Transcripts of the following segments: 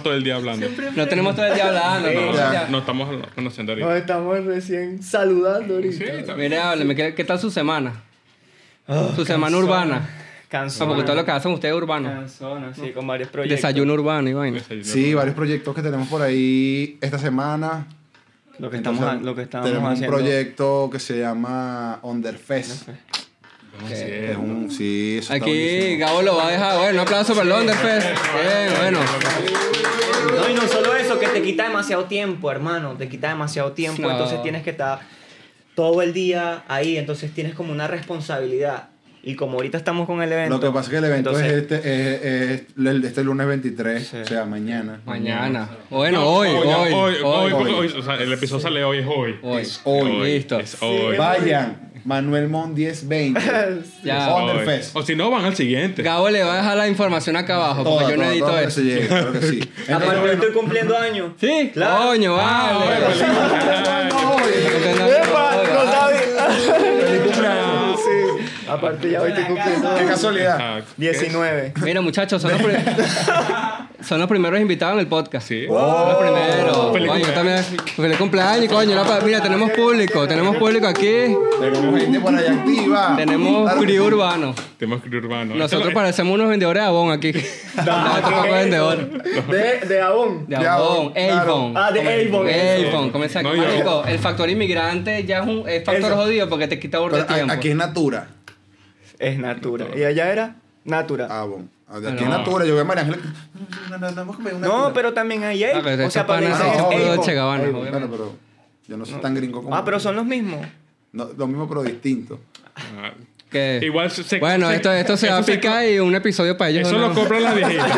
No tenemos todo el día hablando. No tenemos todo el día hablando. No, no, no estamos conociendo Nos ahorita. estamos recién saludando ahorita. Sí. Mire, hábleme, ¿qué, qué tal su semana? Oh, Su semana cansona. urbana. Cansona. porque todo lo que hacen ustedes es urbano. Cansona, sí, con varios proyectos. Desayuno urbano y vaina. Desayuno. Sí, varios proyectos que tenemos por ahí esta semana. Lo que estamos, Entonces, lo que estamos tenemos haciendo. un proyecto que se llama Underfest. Sí, Es un, sí, eso Aquí. Gabo lo va a dejar. Bueno, un aplauso para el Underfest. Bien, bueno. No, y no solo eso, que te quita demasiado tiempo, hermano. Te quita demasiado tiempo. No. Entonces tienes que estar todo el día ahí. Entonces tienes como una responsabilidad. Y como ahorita estamos con el evento. Lo que pasa es que el evento entonces- es, este, es, este lunes 23, Sí. o sea, mañana. Mañana. Bueno, No, hoy, hoy, hoy, hoy, hoy. hoy, O sea, el episodio sale hoy, es hoy. Hoy. Es hoy. Listo. Es hoy. Vayan, Manuel Mon 1020. Ya. Underfest. O si no, van al siguiente. Gabo le va a dejar la información acá abajo porque Toda, yo no toda, edito toda que eso. se llegue, claro que sí. Aparte, yo estoy cumpliendo años. Sí, Claro. coño, Ah, vale. bueno, Sí. Aparte, ya hoy estoy cumpliendo qué casualidad. Exacto. 19. Mira, muchachos, son los, son los primeros invitados en el podcast. Sí. Son los primeros. Feliz Coño, cumpleaños. también. Feliz cumpleaños, coño. la pa- Mira, tenemos público. Tenemos público aquí. Tenemos gente por allá activa. Tenemos Claro que crew sí. urbano. Tenemos que urbano. Nosotros Esto- parecemos unos vendedores de Avon aquí. No, tampoco ¿qué es vendedores. De, de Avon. De De Avon, Avon, claro. Avon. Ah, de Avon. Avon, comienza No, aquí. yo- Marico, el factor inmigrante ya es un es factor Eso. jodido porque te quita burda de Pero a- tiempo. aquí es Natura. Es Natura. ¿Y allá era? Natura. Ah. Aquí es Natura. Yo voy a María Ángela. No, pero también hay Ah, O sea, para Bueno, pero yo no soy tan gringo como. Ah, pero son los mismos. No, lo mismo, pero distinto. Ah, Que- Igual se- bueno, se- esto, esto se va a picar y un episodio para ellos. Eso ¿no? lo compran las viejitas.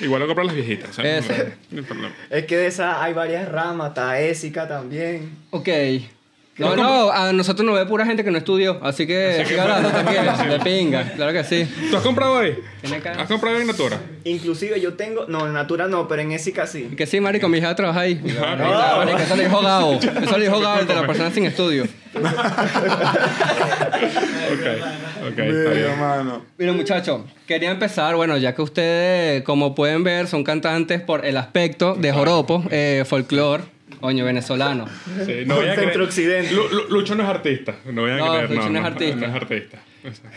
Igual lo compran las viejitas. o sea, Eso. no- no hay problema. Es que de esa hay varias ramas. Está Ésica también. Ok. No, no, a nosotros nos ve pura gente que no estudió, así que de pinga, claro que sí. ¿Tú has comprado ahí? ¿Has comprado en Natura? Inclusive yo tengo... No, en Natura no, pero en Ésica sí. Que sí, marico, mi hija trabaja ahí. No. No, marico, eso le dijo Gabo, eso le dijo Gabo, el de la persona sin estudio. Ok, ok, Mira, hermano. Mira, muchachos, quería empezar, bueno, ya que ustedes, como pueden ver, son cantantes por el aspecto de joropo, eh, folclore, coño, venezolano. Sí, no. Lu- Lu- Lucho no es artista. No voy a No, creer. Lucho no es artista. No es artista.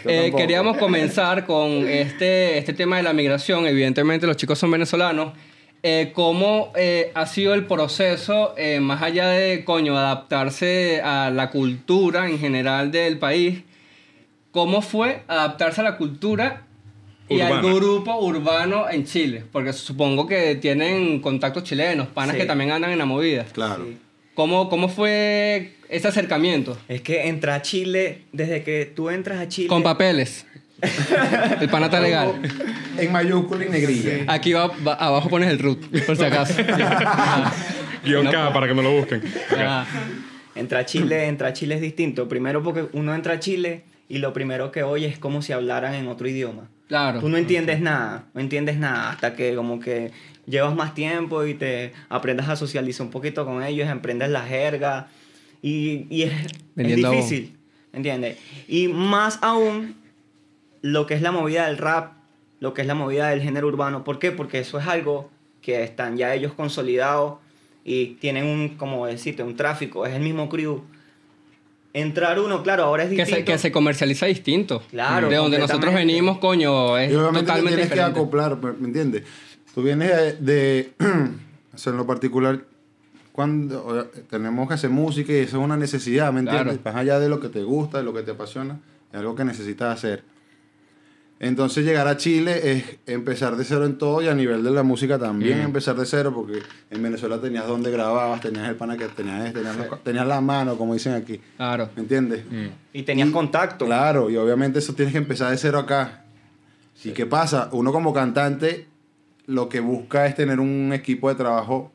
Eh, queríamos comenzar con este, este tema de la migración. Evidentemente los chicos son venezolanos. Eh, ¿Cómo eh, ha sido el proceso, eh, más allá de, coño, adaptarse a la cultura en general del país? ¿Cómo fue adaptarse a la cultura y al Urbana. grupo urbano en Chile? Porque supongo que tienen contactos chilenos, panas Sí. que también andan en la movida. Claro. Sí. ¿Cómo, ¿Cómo fue ese acercamiento? Es que entrar a Chile, desde que tú entras a Chile... Con papeles. El pana está legal. En mayúscula y negrilla. Aquí va, va- abajo pones el root, por si acaso. Guión. K para que me lo busquen. Ah, Entrar a Chile, entrar a Chile es distinto. Primero porque uno entra a Chile y lo primero que oye es como si hablaran en otro idioma. claro. Tú no entiendes nada, no entiendes nada hasta que como que llevas más tiempo y te aprendas a socializar un poquito con ellos, aprendes la jerga y, y es, es difícil, ¿entiendes? Y más aún lo que es la movida del rap, lo que es la movida del género urbano. ¿Por qué? Porque eso es algo que están ya ellos consolidados y tienen un, como decirte, un tráfico, es el mismo crew. Entrar uno, claro, ahora es Que distinto. se, que se comercializa distinto. Claro, De donde nosotros venimos, coño, es Y obviamente te totalmente tienes que acoplar, ¿me entiendes? Tú vienes de, de- o sea, en lo particular, cuando o- tenemos que hacer música y eso es una necesidad, ¿me entiendes? Claro. Más allá de lo que te gusta, de lo que te apasiona, es algo que necesitas hacer. Entonces llegar a Chile es empezar de cero en todo y a nivel de la música también empezar de cero porque en Venezuela tenías donde grababas, tenías el pana que tenías, tenías, la- tenías la mano, como dicen aquí, Claro. ¿me entiendes? Y tenías Y- contacto. Claro, y obviamente eso tienes que empezar de cero acá. ¿Y qué pasa? Uno como cantante lo que busca es tener un equipo de trabajo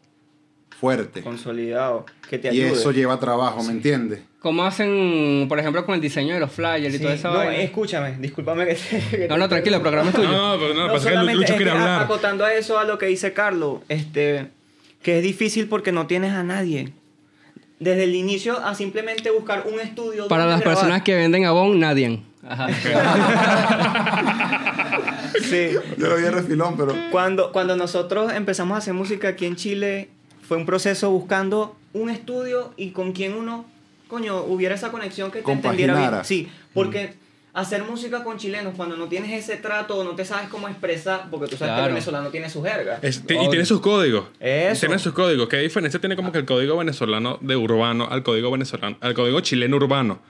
fuerte. consolidado, que te Y ayude. eso lleva trabajo, ¿me entiendes? ¿Cómo hacen, por ejemplo, con el diseño de los flyers y toda esa no, vaina? escúchame, discúlpame que te- que No, no, tranquilo, el programa es tuyo. No, pero no, No, pasa que solamente Lucho quiere hablar. acotando a eso a lo que dice Carlos, este, que es difícil porque no tienes a nadie. Desde el inicio a simplemente buscar un estudio. Para las grabar. personas que venden Avon, nadie. Ajá. Sí. Yo lo vi en refilón, pero. Cuando, cuando nosotros empezamos a hacer música aquí en Chile, fue un proceso buscando un estudio y con quien uno, coño, hubiera esa conexión que te entendiera bien. Sí, porque hacer música con chilenos cuando no tienes ese trato, no te sabes cómo expresar, porque tú sabes que Claro. el venezolano tiene su jerga. Es- y tiene sus códigos. Eso. Tiene sus códigos. ¿Qué diferencia tiene como que el código venezolano de urbano al código venezolano, al código chileno urbano?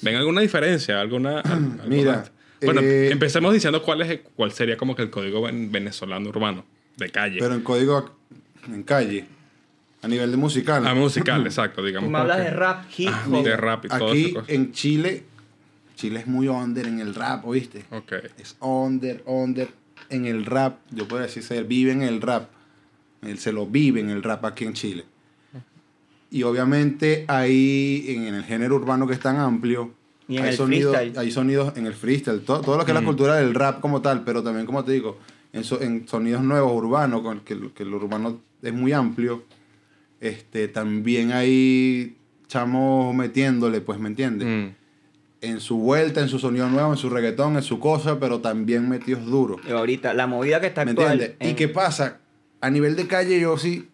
¿Ven alguna diferencia? ¿Alguna, al- alguna- Mira, Bueno, eh, empecemos diciendo cuál, es, cuál sería como que el código ven- venezolano urbano, de calle. Pero en código en calle, a nivel de musical. ah, musical, exacto, digamos. me hablas que- de rap, hip Ah, hop. de rap y todo Aquí eso. en Chile, Chile es muy under en el rap, ¿oíste? Ok. Es under, under en el rap. Yo puedo decir, se vive en el rap. Él se lo vive en el rap aquí en Chile. Y obviamente ahí en, el género urbano que es tan amplio, Y en hay, el sonidos, freestyle. hay sonidos en el freestyle, todo, todo lo que es la cultura del rap como tal, pero también como te digo, en, so- en sonidos nuevos urbanos, con que, que el urbano es muy amplio, este, también hay chamos metiéndole, pues, ¿me entiendes? Mm. en su vuelta, en su sonido nuevo, en su reggaetón, en su cosa, pero también metidos duros. Y ahorita, la movida que está ¿Me actual. entiendes? ¿Y qué pasa? A nivel de calle yo sí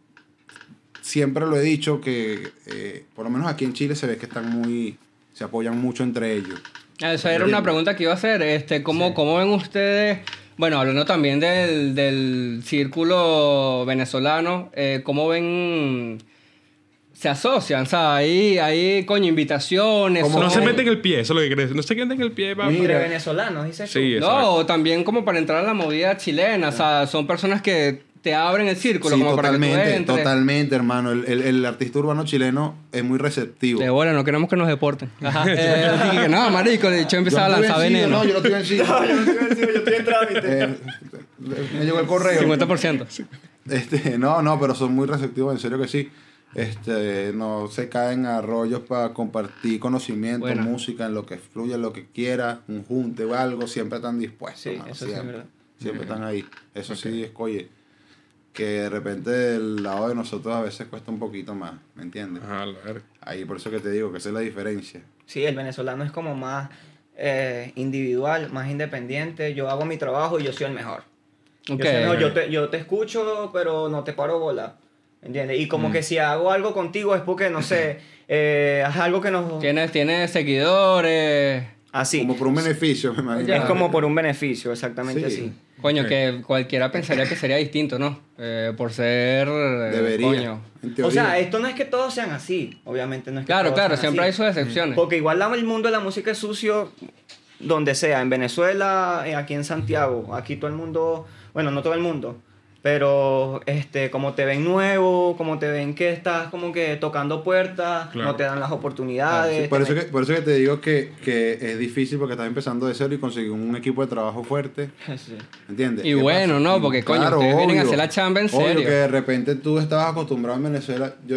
siempre lo he dicho que eh, por lo menos aquí en Chile se ve que están muy se apoyan mucho entre ellos. Ah, Esa era una pregunta que iba a hacer. Este, ¿cómo, ¿Cómo ven ustedes, bueno, hablando también del, del círculo venezolano, eh, cómo ven, se asocian, o sea, hay, hay coño, invitaciones. Como- No se meten el pie, eso es lo que crees. No se meten el pie. Entre venezolanos, dices tú. Sí. No, también como para entrar a la movida chilena, o sea, son personas que te abren el círculo Sí, como para que tú totalmente, entres. totalmente, hermano. El, el- el artista urbano chileno es muy receptivo. De bola, no queremos que nos deporten. Ajá. Eh, que no, marico, de hecho Yo empezaba a lanzar veneno. No, yo no estoy vencido. No, yo no estoy vencido, yo estoy en trámite. Eh, me llegó el correo. 50%. Este, no, no, pero son muy receptivos, en serio que sí. Este, no se caen a rollos para compartir conocimiento, Buena. música, en lo que fluya, en lo que quiera, un junte o algo, siempre están dispuestos. Sí, hermano, eso sí es siempre. verdad. Siempre están ahí. Eso sí es, oye, que de repente del lado de nosotros a veces cuesta un poquito más, ¿me entiendes? Ajá. Ahí por eso que te digo que esa es la diferencia. Sí, el venezolano es como más eh, individual, más independiente. Yo hago mi trabajo y yo soy el mejor. Yo, Ok. soy el mejor. Yo te, yo te escucho, pero no te paro bola. ¿Entiendes? Y Mm. como que si hago algo contigo es porque, no sé, eh, haz algo que nos... Tienes, tienes seguidores. Así. Como por un beneficio, me imagino. Es como por un beneficio, exactamente Sí. así. Coño, que cualquiera pensaría que sería distinto, ¿no? Eh, por ser. eh, Debería. Coño. O sea, esto no es que todos sean así, obviamente no es que Claro, todos claro, sean siempre así. hay sus excepciones. Porque igual el mundo de la música es sucio donde sea, en Venezuela, eh, aquí en Santiago, aquí todo el mundo, bueno, no todo el mundo, pero este, como te ven nuevo, como te ven que estás como que tocando puertas, Claro. no te dan las oportunidades. Sí, por, eso que, por eso que te digo que, que es difícil porque estás empezando de cero y conseguir un equipo de trabajo fuerte, Sí. ¿entiendes? Y ¿Qué bueno, pasa? ¿no? Porque, coño, ustedes vienen a hacer la chamba en obvio serio. que de repente tú estabas acostumbrado en Venezuela. Yo,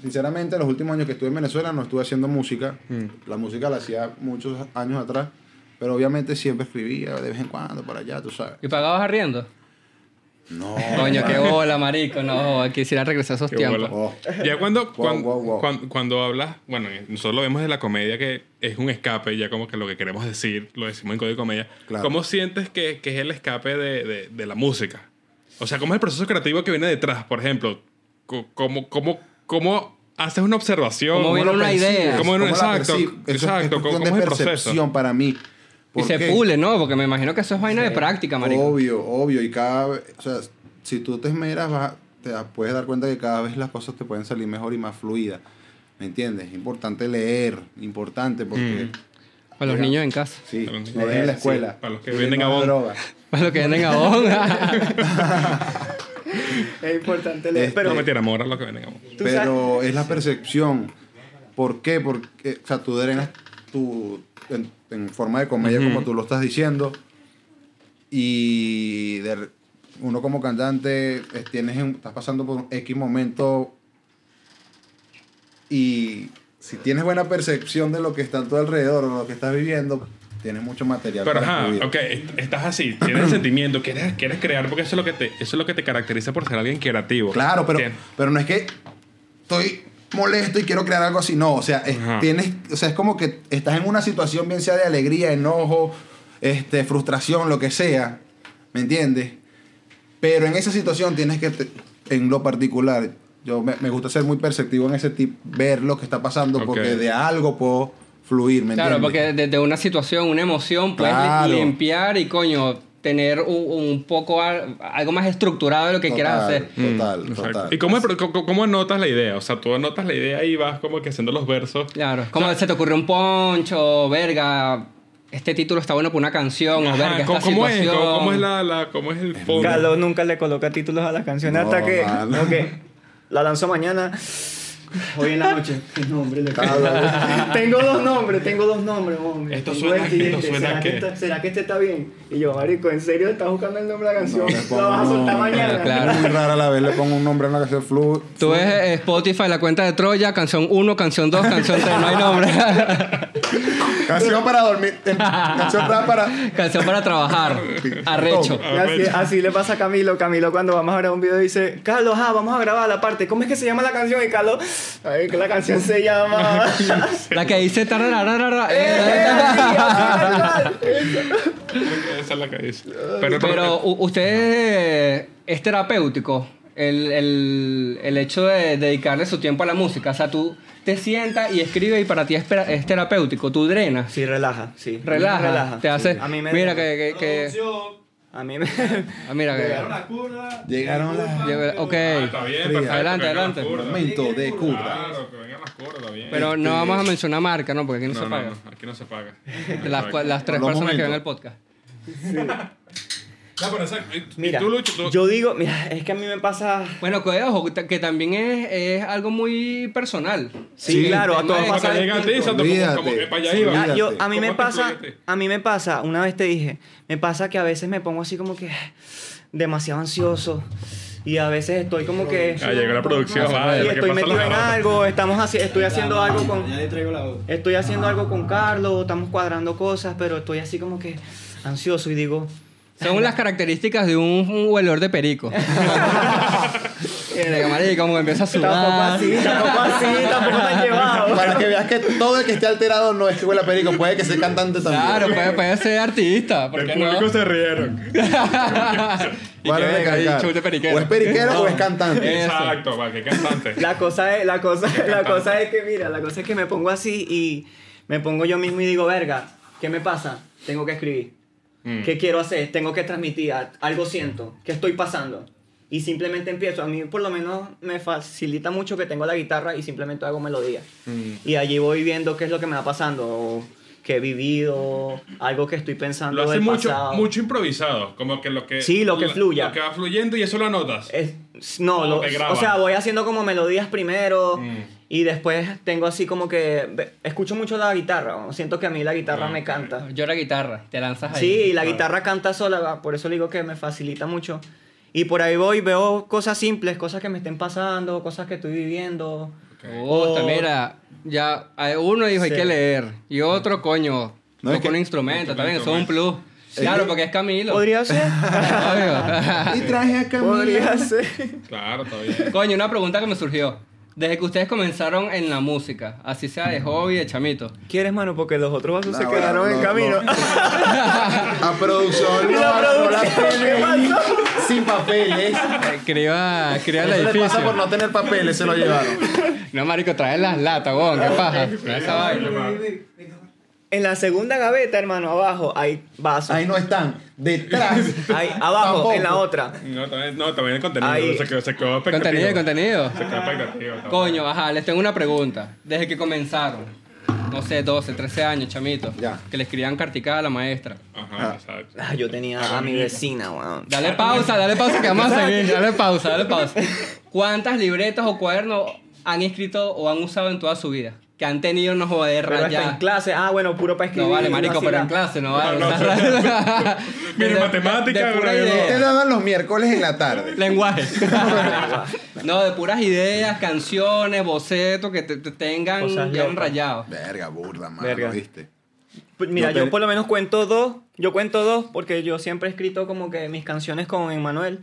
sinceramente, los últimos años que estuve en Venezuela no estuve haciendo música. Mm. La música la hacía muchos años atrás, pero obviamente siempre escribía de vez en cuando por allá, tú sabes. ¿Y pagabas arriendo? No. Coño, qué bola, marico. No, quisiera regresar a esos Qué tiempos. bola. Oh. Ya cuando, cuando, wow, wow. cuan- cuando hablas, bueno, nosotros lo vemos de la comedia que es un escape, ya como que lo que queremos decir, lo decimos en código de comedia. Claro. ¿Cómo sientes que, que es el escape de, de, de la música? O sea, ¿cómo es el proceso creativo que viene detrás? Por ejemplo, ¿cómo, cómo, cómo haces una observación? ¿Cómo viene una idea? ¿Cómo viene- la exacto, es- exacto, Es ¿cómo- cómo de es el proceso? percepción para mí. Y ¿Por se qué? pule, ¿no? Porque me imagino que eso es vaina de práctica, marico. Obvio, obvio. Y cada vez, o sea, si tú te esmeras, vas a- te puedes dar cuenta que cada vez las cosas te pueden salir mejor y más fluidas. ¿Me entiendes? Es importante leer, importante porque... Para los niños en casa. Sí, Para los no dejen la sí, escuela. para los que Y venden droga. Para los que venden abón. Es importante leer. pero no me amor a lo que ven. Tú Pero es la percepción. ¿Por qué? Porque, o sea, tú drenas tu, en, forma de comedia como tú lo estás diciendo. Y de- uno como cantante tienes estás pasando por un X momento y si tienes buena percepción de lo que está a tu alrededor o lo que estás viviendo, tienes mucho material Pero para ajá, ok, est- estás así, tienes sentimiento, quieres, quieres crear, porque eso es lo que te, eso es lo que te caracteriza por ser alguien creativo. Claro, pero, Tien- pero no es que estoy molesto y quiero crear algo así. No, o sea, es, tienes, o sea, es como que estás en una situación, bien sea de alegría, enojo, este, frustración, lo que sea, ¿me entiendes? Pero en esa situación tienes que, te- en lo particular, yo me, me gusta ser muy perceptivo en ese tipo, ver lo que está pasando, porque de algo puedo fluir, ¿me Claro, entiendes? porque desde una situación, una emoción, puedes Claro. limpiar y coño, tener un, un poco al- algo más estructurado de lo que quieras Total, hacer. Total, Mm, total. ¿Y cómo, cómo, anotas la idea? O sea, tú anotas la idea y vas como que haciendo los versos. Claro, como se te ocurrió un poncho, verga, este título está bueno para una canción, o Ajá, verga, ¿cómo, esta cómo es? situación. ¿Cómo, cómo es la, la- cómo es el fondo? Carlos nunca le coloca títulos a las canciones No, hasta que, que la lanzó mañana. Hoy en la noche. ¿Qué nombre le. Tengo dos nombres, tengo dos nombres, hombre. Esto Tengo suena- siguiente. esto suena ¿Será, que- esta- ¿Será que este está bien? Y yo, marico, ¿en serio estás buscando el nombre de la canción? No, pongo ¿La vas a soltar mañana? Claro. Muy rara la vez le pongo un nombre a una canción flu. Tú ves eh, Spotify, la cuenta de Troya, canción 1, canción 2, canción 3, no hay nombre. Canción para dormir. eh, Canción para. para canción para trabajar, arrecho. Y así, así le pasa a Camilo. Camilo cuando vamos a grabar un video dice, Carlos, ah, vamos a grabar la parte. ¿Cómo es que se llama la canción? Y Carlos, ay, que la canción se llama... La que dice tarararara, Eh, eh, Esa es la que dice. Pero, Pero u- usted eh, es terapéutico el, el, el hecho de dedicarle su tiempo a la música. O sea, tú te sientas y escribes y para ti es, es terapéutico. Tú drenas, Sí, relaja, sí. relaja, Relaja. te hace... A mí me... mira que... que, que- A mí me... ah, mira que... Llegaron las. Llega- Ok. Ah, está bien, perfecto. Adelante, adelante. las curdas. Momento de curda. Claro, que vengan las curdas, bien. Pero no vamos a mencionar marca, ¿no? Porque aquí no, no, se paga. no, aquí no se paga. Las, las tres personas que ven el podcast. No, pero exacto. Y- Mira, tú, Lucho, tú- yo digo, mira, es que a mí me pasa... Bueno, que ojo, que también es, es algo muy personal. Sí, claro, a tema todos pasa cuando llega a ti, distinto. exacto, como, Olvídate. como que para allá Sí, iba. Ah, yo, a mí ¿Cómo me pasa, influye a mí me pasa, una vez te dije, me pasa que a veces me pongo así como que demasiado ansioso y a veces estoy como que Ah, llegó la producción. Vale, y ¿qué estoy metido en algo, estamos haci- estoy haciendo algo con Ya le traigo la voz. estoy haciendo algo con Carlos, estamos cuadrando cosas, pero estoy así como que ansioso y digo, Son las características de un, un huelor de perico. Mira, marico, como empieza a tampoco sudar. así, tampoco así, tampoco tan llevado. Para que veas que todo el que esté alterado no es que huele a perico, puede que sea cantante también. Claro, puede, puede ser artista. ¿por El qué público no? se rieron. Y Vale que venga, chute periquero. O es periquero o es cantante. Exacto, va, que cantante. La cosa es, la cosa, la cosa es que, mira, la cosa es que me pongo así y me pongo yo mismo y digo, verga, ¿qué me pasa? Tengo que escribir. Mm. ¿Qué quiero hacer? Tengo que transmitir. Algo siento. ¿Qué estoy pasando? Y simplemente empiezo. A mí por lo menos me facilita mucho que tengo la guitarra y simplemente hago melodía. Mm. Y allí voy viendo qué es lo que me va pasando. o qué he vivido, algo que estoy pensando Lo hace del mucho, pasado. mucho improvisado. Como que lo que. Sí, lo que fluya. Lo que va fluyendo y eso lo anotas. Es- no, O lo- o sea, voy haciendo como melodías primero Mm. Y después tengo así como que escucho mucho la guitarra, siento que a mí la guitarra Ah, me canta. Yo la guitarra, te lanzas ahí. Sí, y la Claro. guitarra canta sola, por eso le digo que me facilita mucho. Y por ahí voy, veo cosas simples, cosas que me estén pasando, cosas que estoy viviendo. Puta, mira, ya hay uno dijo hay Sí. que leer y otro, coño, No, es toca que- un instrumento, también, eso es un plus. Claro, porque es Camilo. Podría ser. Y traje a Camila. Podría ser. Claro, está bien. Coño, una pregunta que me surgió. Desde que ustedes comenzaron en la música, así sea de hobby, de chamito, ¿Quieres, mano? Porque los otros vasos se No, quedaron en no, camino. no. A producción. No, la producción. Sin papeles. escriba, escriba el Eso le pasa edificio. por no tener papeles, se lo llevaron. No, marico, trae las latas, weón, qué paja. Trae esa vaina. En la segunda gaveta, hermano, abajo hay vasos. Ahí no están. Detrás. Ahí, abajo, Tampoco. en la otra. No, también, no, también el contenido. Ahí. Se quedó, se quedó expectativa. Contenido, contenido. Se quedó expectativa. está Coño, ajá, les tengo una pregunta. Desde que comenzaron, no sé, 12, 13 años, chamitos, Ya. que le escribían carticada a la maestra. Ajá, exacto. Ah, yo tenía a mi vecina, weón. Dale pausa, dale pausa que vamos a seguir. Dale pausa, dale pausa. ¿Cuántas libretas o cuadernos han escrito o han usado en toda su vida? Que han tenido no joder Pero hasta en clase, ah, bueno, puro para escribir. No vale, marico, pero en clase no vale. No, no, matemática, idea. Ustedes lo dan los miércoles en la tarde. Lenguaje. no, de puras ideas, canciones, bocetos que te, te tengan ya locas. rayados. Verga, burda, mano, Verga. ¿viste? Pues Mira, No, pero- yo por lo menos cuento dos. Yo cuento dos porque yo siempre he escrito como que mis canciones con Emmanuel.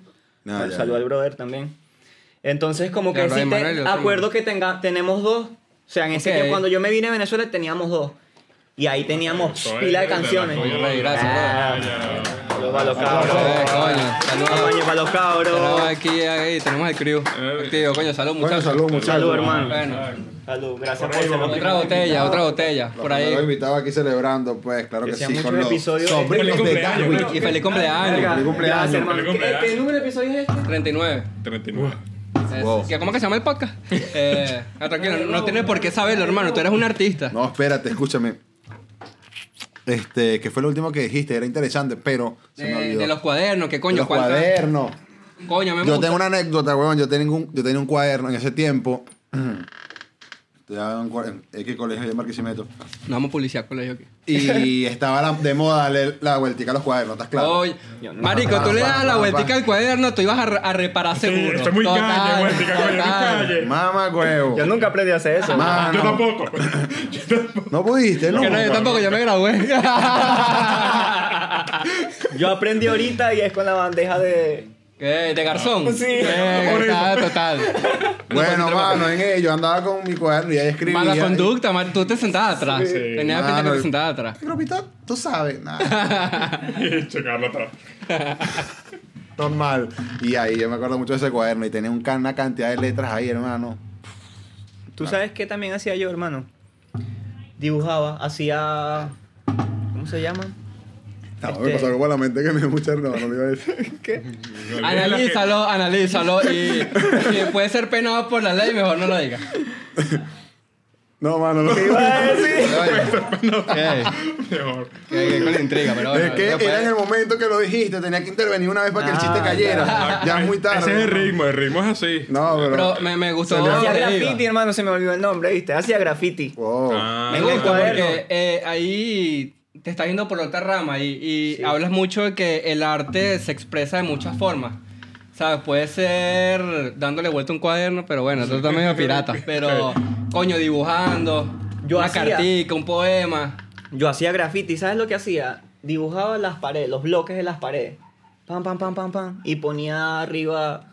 Ah, Un ya, saludo ya. al brother también. Entonces, como que hay te- acuerdo que tenga, tenemos dos. O sea, en ese Ok. tiempo, cuando yo me vine a Venezuela, teníamos dos. Y ahí teníamos es pila de canciones. tuya. Rey, gracias, Ah, Saludos para los cabros. Saludos. Coño, para los Tenemos cabros. aquí, ahí, tenemos el crew. Eh. Activo, coño, salud, Bueno, muchachos. salud, muchachos. Salud, hermano. Bueno, Salud, gracias Por por otra botella, otra botella. Por ahí. Los invitados aquí celebrando, pues, claro que, Que sea sí. Con los sobrinos Feliz de cumpleaños, Darwin. Y feliz cumpleaños. Feliz cumpleaños. gracias, hermano. Feliz ¿Qué, cumpleaños. qué número de episodio es este? 39. 39. Es- Wow. ¿qué- ¿Cómo que se llama el podcast? Eh, ah, tranquilo, no, tienes por qué saberlo, hermano. Tú eres un artista. No, espérate, escúchame. Este, que fue lo último que dijiste, era interesante, pero se me Eh, olvidó. de los cuadernos, ¿qué De coño? los ¿Cuántas- cuadernos. Coño, me Yo gusta. tengo una anécdota, weón. Yo tenía un, yo tenía un cuaderno en ese tiempo. Estudiaba en, X colegio de Marquisimeto. No vamos a publicidad colegio aquí. Y estaba la- de moda darle la vueltica a los cuadernos, ¿estás claro? Oye, no- marico, tú le das la vueltica al cuaderno, tú ibas a, re- a reparar seguro. esto es muy Total, calle, vueltica, coño, calle. Mamá, huevo. Yo nunca aprendí a hacer eso. Mano. Yo tampoco. Yo tampoco. No pudiste, ¿no? Que no, yo tampoco, yo me gradué. Yo aprendí ahorita y es con la bandeja de. ¿Qué? ¿De garzón? Sí. Eh, total, total. Bueno, mano, en ello andaba con mi cuaderno y ahí escribía. Mala conducta, tú te sentabas atrás. Sí. Tenías Mano, pinta que te sentabas atrás. Grupito, tú sabes, nada. Checarlo atrás. Normal. Y ahí yo me acuerdo mucho de ese cuaderno y tenía una cantidad de letras ahí, hermano. ¿Tú sabes qué también hacía yo, hermano? Dibujaba, hacía. ¿Cómo se llama? No, Este- me pasó algo por la mente que me dio mucha no, no me iba a decir. ¿Qué? Analízalo, analízalo. Y si puede ser penado por la ley, mejor no lo digas. No, mano, no. ¿Qué iba a decir? ¿Qué? Mejor. Que- que con la intriga, pero bueno. Es que después- era en el momento que lo dijiste, tenía que intervenir una vez para que el chiste Ah, cayera. Ya, es muy tarde. Ese es el ritmo, el ritmo es así. No, pero. Pero me, me gustó. Hacía graffiti, hermano, se me olvidó el nombre, ¿viste? Hacía graffiti. Wow. Ah, Me En el gusta cuaderno. porque eh, ahí te está yendo por otra rama y, y Sí. hablas mucho de que el arte se expresa de muchas formas. ¿Sabes? Puede ser dándole vuelta a un cuaderno, pero bueno, eso está medio pirata. Pero, coño, dibujando, Yo una hacía- cartica, un poema. Yo hacía graffiti, ¿sabes lo que hacía? Dibujaba las paredes, los bloques de las paredes. Pam, pam, pam, pam, pam. Y ponía arriba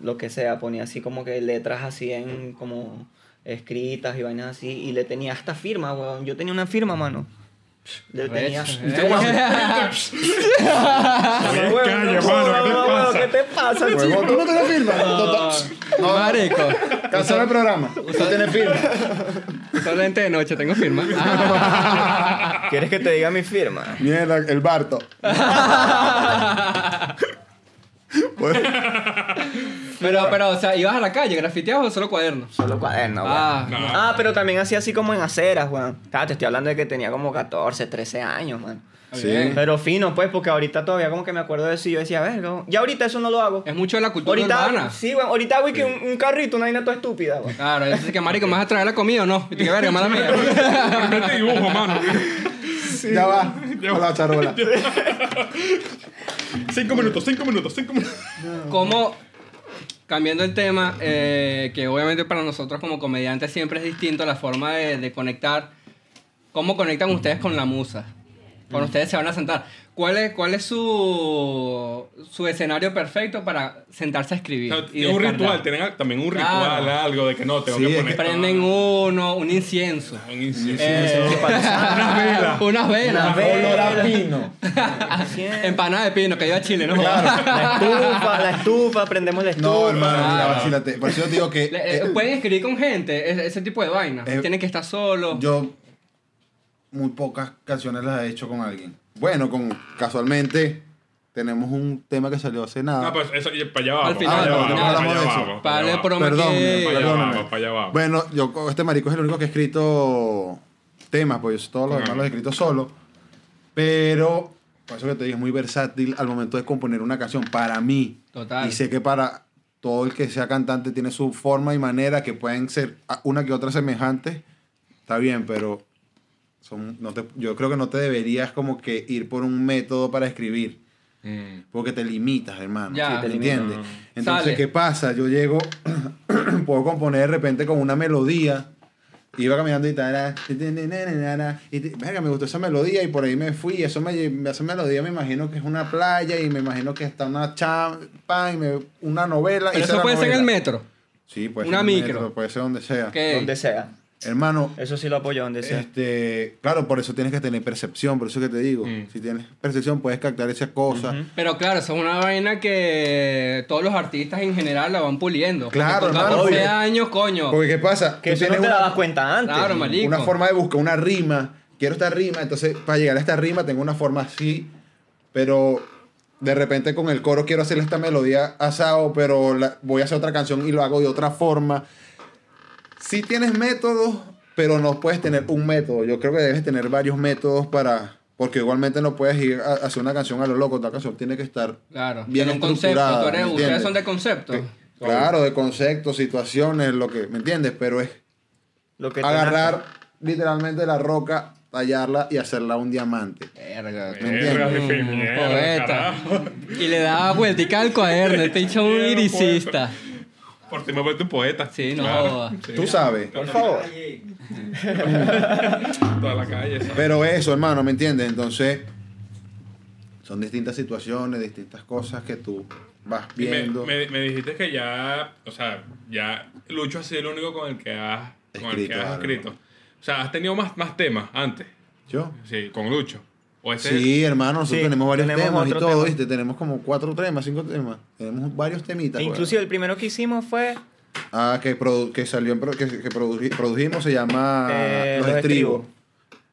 lo que sea, ponía así como que letras así en como escritas y vainas así. Y le tenía hasta firma, weón. Yo tenía una firma, mano. Le tenía. Recho, ¿Y eh. qué te pasa? ¿Qué te pasa, Huevón, chico? ¿Tú no tienes firma? No, marico. Cancela el programa. No tienes firma. Uso lente de noche, tengo firma. ¿Quieres que te diga mi firma? Mierda, el Barto. Bueno, Pero, pero, o sea, ¿ibas a la calle, grafiteabas o solo cuadernos? Solo cuaderno, weón. Ah, No. Ah, pero también hacía así como en aceras, weón. Ah, te estoy hablando de que tenía como 14, 13 años, man. está Sí. Pero fino, pues, porque ahorita todavía como que me acuerdo de eso y yo decía, verga, ya ahorita eso no lo hago. Es mucho de la cultura Ahorita, urbana. sí, weón, ahorita hago que un, un carrito, una vaina toda estúpida, weón. Claro, es que marico, ¿me vas a traer la comida o no? Y te que verga, mala mía. Realmente dibujo, mano. ya va. A la charola. Cinco minutos, cinco minutos, cinco minutos. ¿Cómo, cambiando el tema, eh, que obviamente para nosotros como comediantes siempre es distinto la forma de, de conectar, ¿cómo conectan ustedes con la musa? Cuando ustedes se van a sentar. ¿Cuál es, cuál es su, su escenario perfecto para sentarse a escribir? Y es un ritual, tienen también un Claro. ritual, algo de que no, tengo Sí, que poner. que Prenden uno, un incienso. Un incienso. Eh, Unas velas. Unas velas. Unas velas. Olor a pino. Empanada de pino, que iba a Chile, ¿no? La estufa, la estufa, prendemos la estufa. No, hermano, mira, Claro. vacílate. Por eso digo que. Le- eh, eh, Pueden escribir con gente, ese, ese tipo de vaina. Eh, Tienen que estar solos. Yo muy pocas canciones las he hecho con alguien. Bueno, con casualmente tenemos un tema que salió hace nada. Ah, pues eso, y para allá vamos. Al final, para allá al vamos, final. para Hablamos de eso. Para Perdón, aquí. Para allá vamos. Bueno, yo este marico es el único que he escrito temas, pues todos los demás los he escrito solo. Pero, por eso que te digo, es muy versátil al momento de componer una canción. Para mí. Total. Y sé que para todo el que sea cantante tiene su forma y manera que pueden ser una que otra semejantes. Está bien, pero son, no te, yo creo que no te deberías como que ir por un método para escribir. Mm. Porque te limitas, hermano. Ya. ¿sí? te ¿Te limitas. entiendes? Entonces, Sale. ¿qué pasa? Yo llego, puedo componer de repente con una melodía Iba caminando y tal, y verga, me gustó esa melodía y por ahí me fui. Eso me, esa melodía me imagino que es una playa y me imagino que está una chapa y me- una novela. Pero y eso puede ser en el novela. metro. Sí, puede Una ser el micro. metro, puede ser donde sea. ¿Qué? Donde sea. Hermano, Eso sí lo apoyo donde sea. este, claro, por eso tienes que tener percepción, por eso que te digo. Mm. Si tienes percepción, puedes captar esas cosas. Pero claro, eso es una vaina que todos los artistas en general la van puliendo. Claro, 14 porque- años, coño. Porque, ¿qué pasa? Que Tú eso no te una- dabas cuenta antes. Claro, marico. una forma de buscar una rima. Quiero esta rima, entonces para llegar a esta rima tengo una forma así, pero de repente con el coro quiero hacerle esta melodía asado, pero la- voy a hacer otra canción y lo hago de otra forma. Si tienes métodos, pero no puedes tener un método. Yo creo que debes tener varios métodos para... Porque igualmente no puedes ir a hacer una canción a lo loco, la canción tiene que estar Claro. bien Tiene un concepto. estructurada, Tú eres- ¿me ustedes son de concepto. Que- Claro, de conceptos, situaciones, lo que, ¿me entiendes? Pero es Lo que te agarrar literalmente la roca, tallarla y hacerla un diamante. Verga. ¿Me entiendes? Mm, poeta. Y le daba vueltica al cuaderno. Este dicho un Mierda, iricista. Por ti me he vuelto un poeta. Sí, no Claro. joda. Sí. Tú sabes. Por favor. Toda la calle. ¿sabes? Pero eso, hermano, ¿me entiendes? Entonces, son distintas situaciones, distintas cosas que tú vas me, viendo. me, me dijiste que ya, o sea, ya Lucho ha sido el único con el que has, con el Escrito que has escrito. O sea, has tenido más, más temas antes. ¿Yo? Sí, con Lucho. Este Sí, hermano, nosotros Sí, tenemos varios tenemos temas y todo, tema. ¿viste? Tenemos como cuatro temas, cinco temas. Tenemos varios temitas. E. Inclusive el primero que hicimos fue Ah, que, produ- que salió, en pro- que, que produji- produjimos, se llama Eh, Los Los Estribos.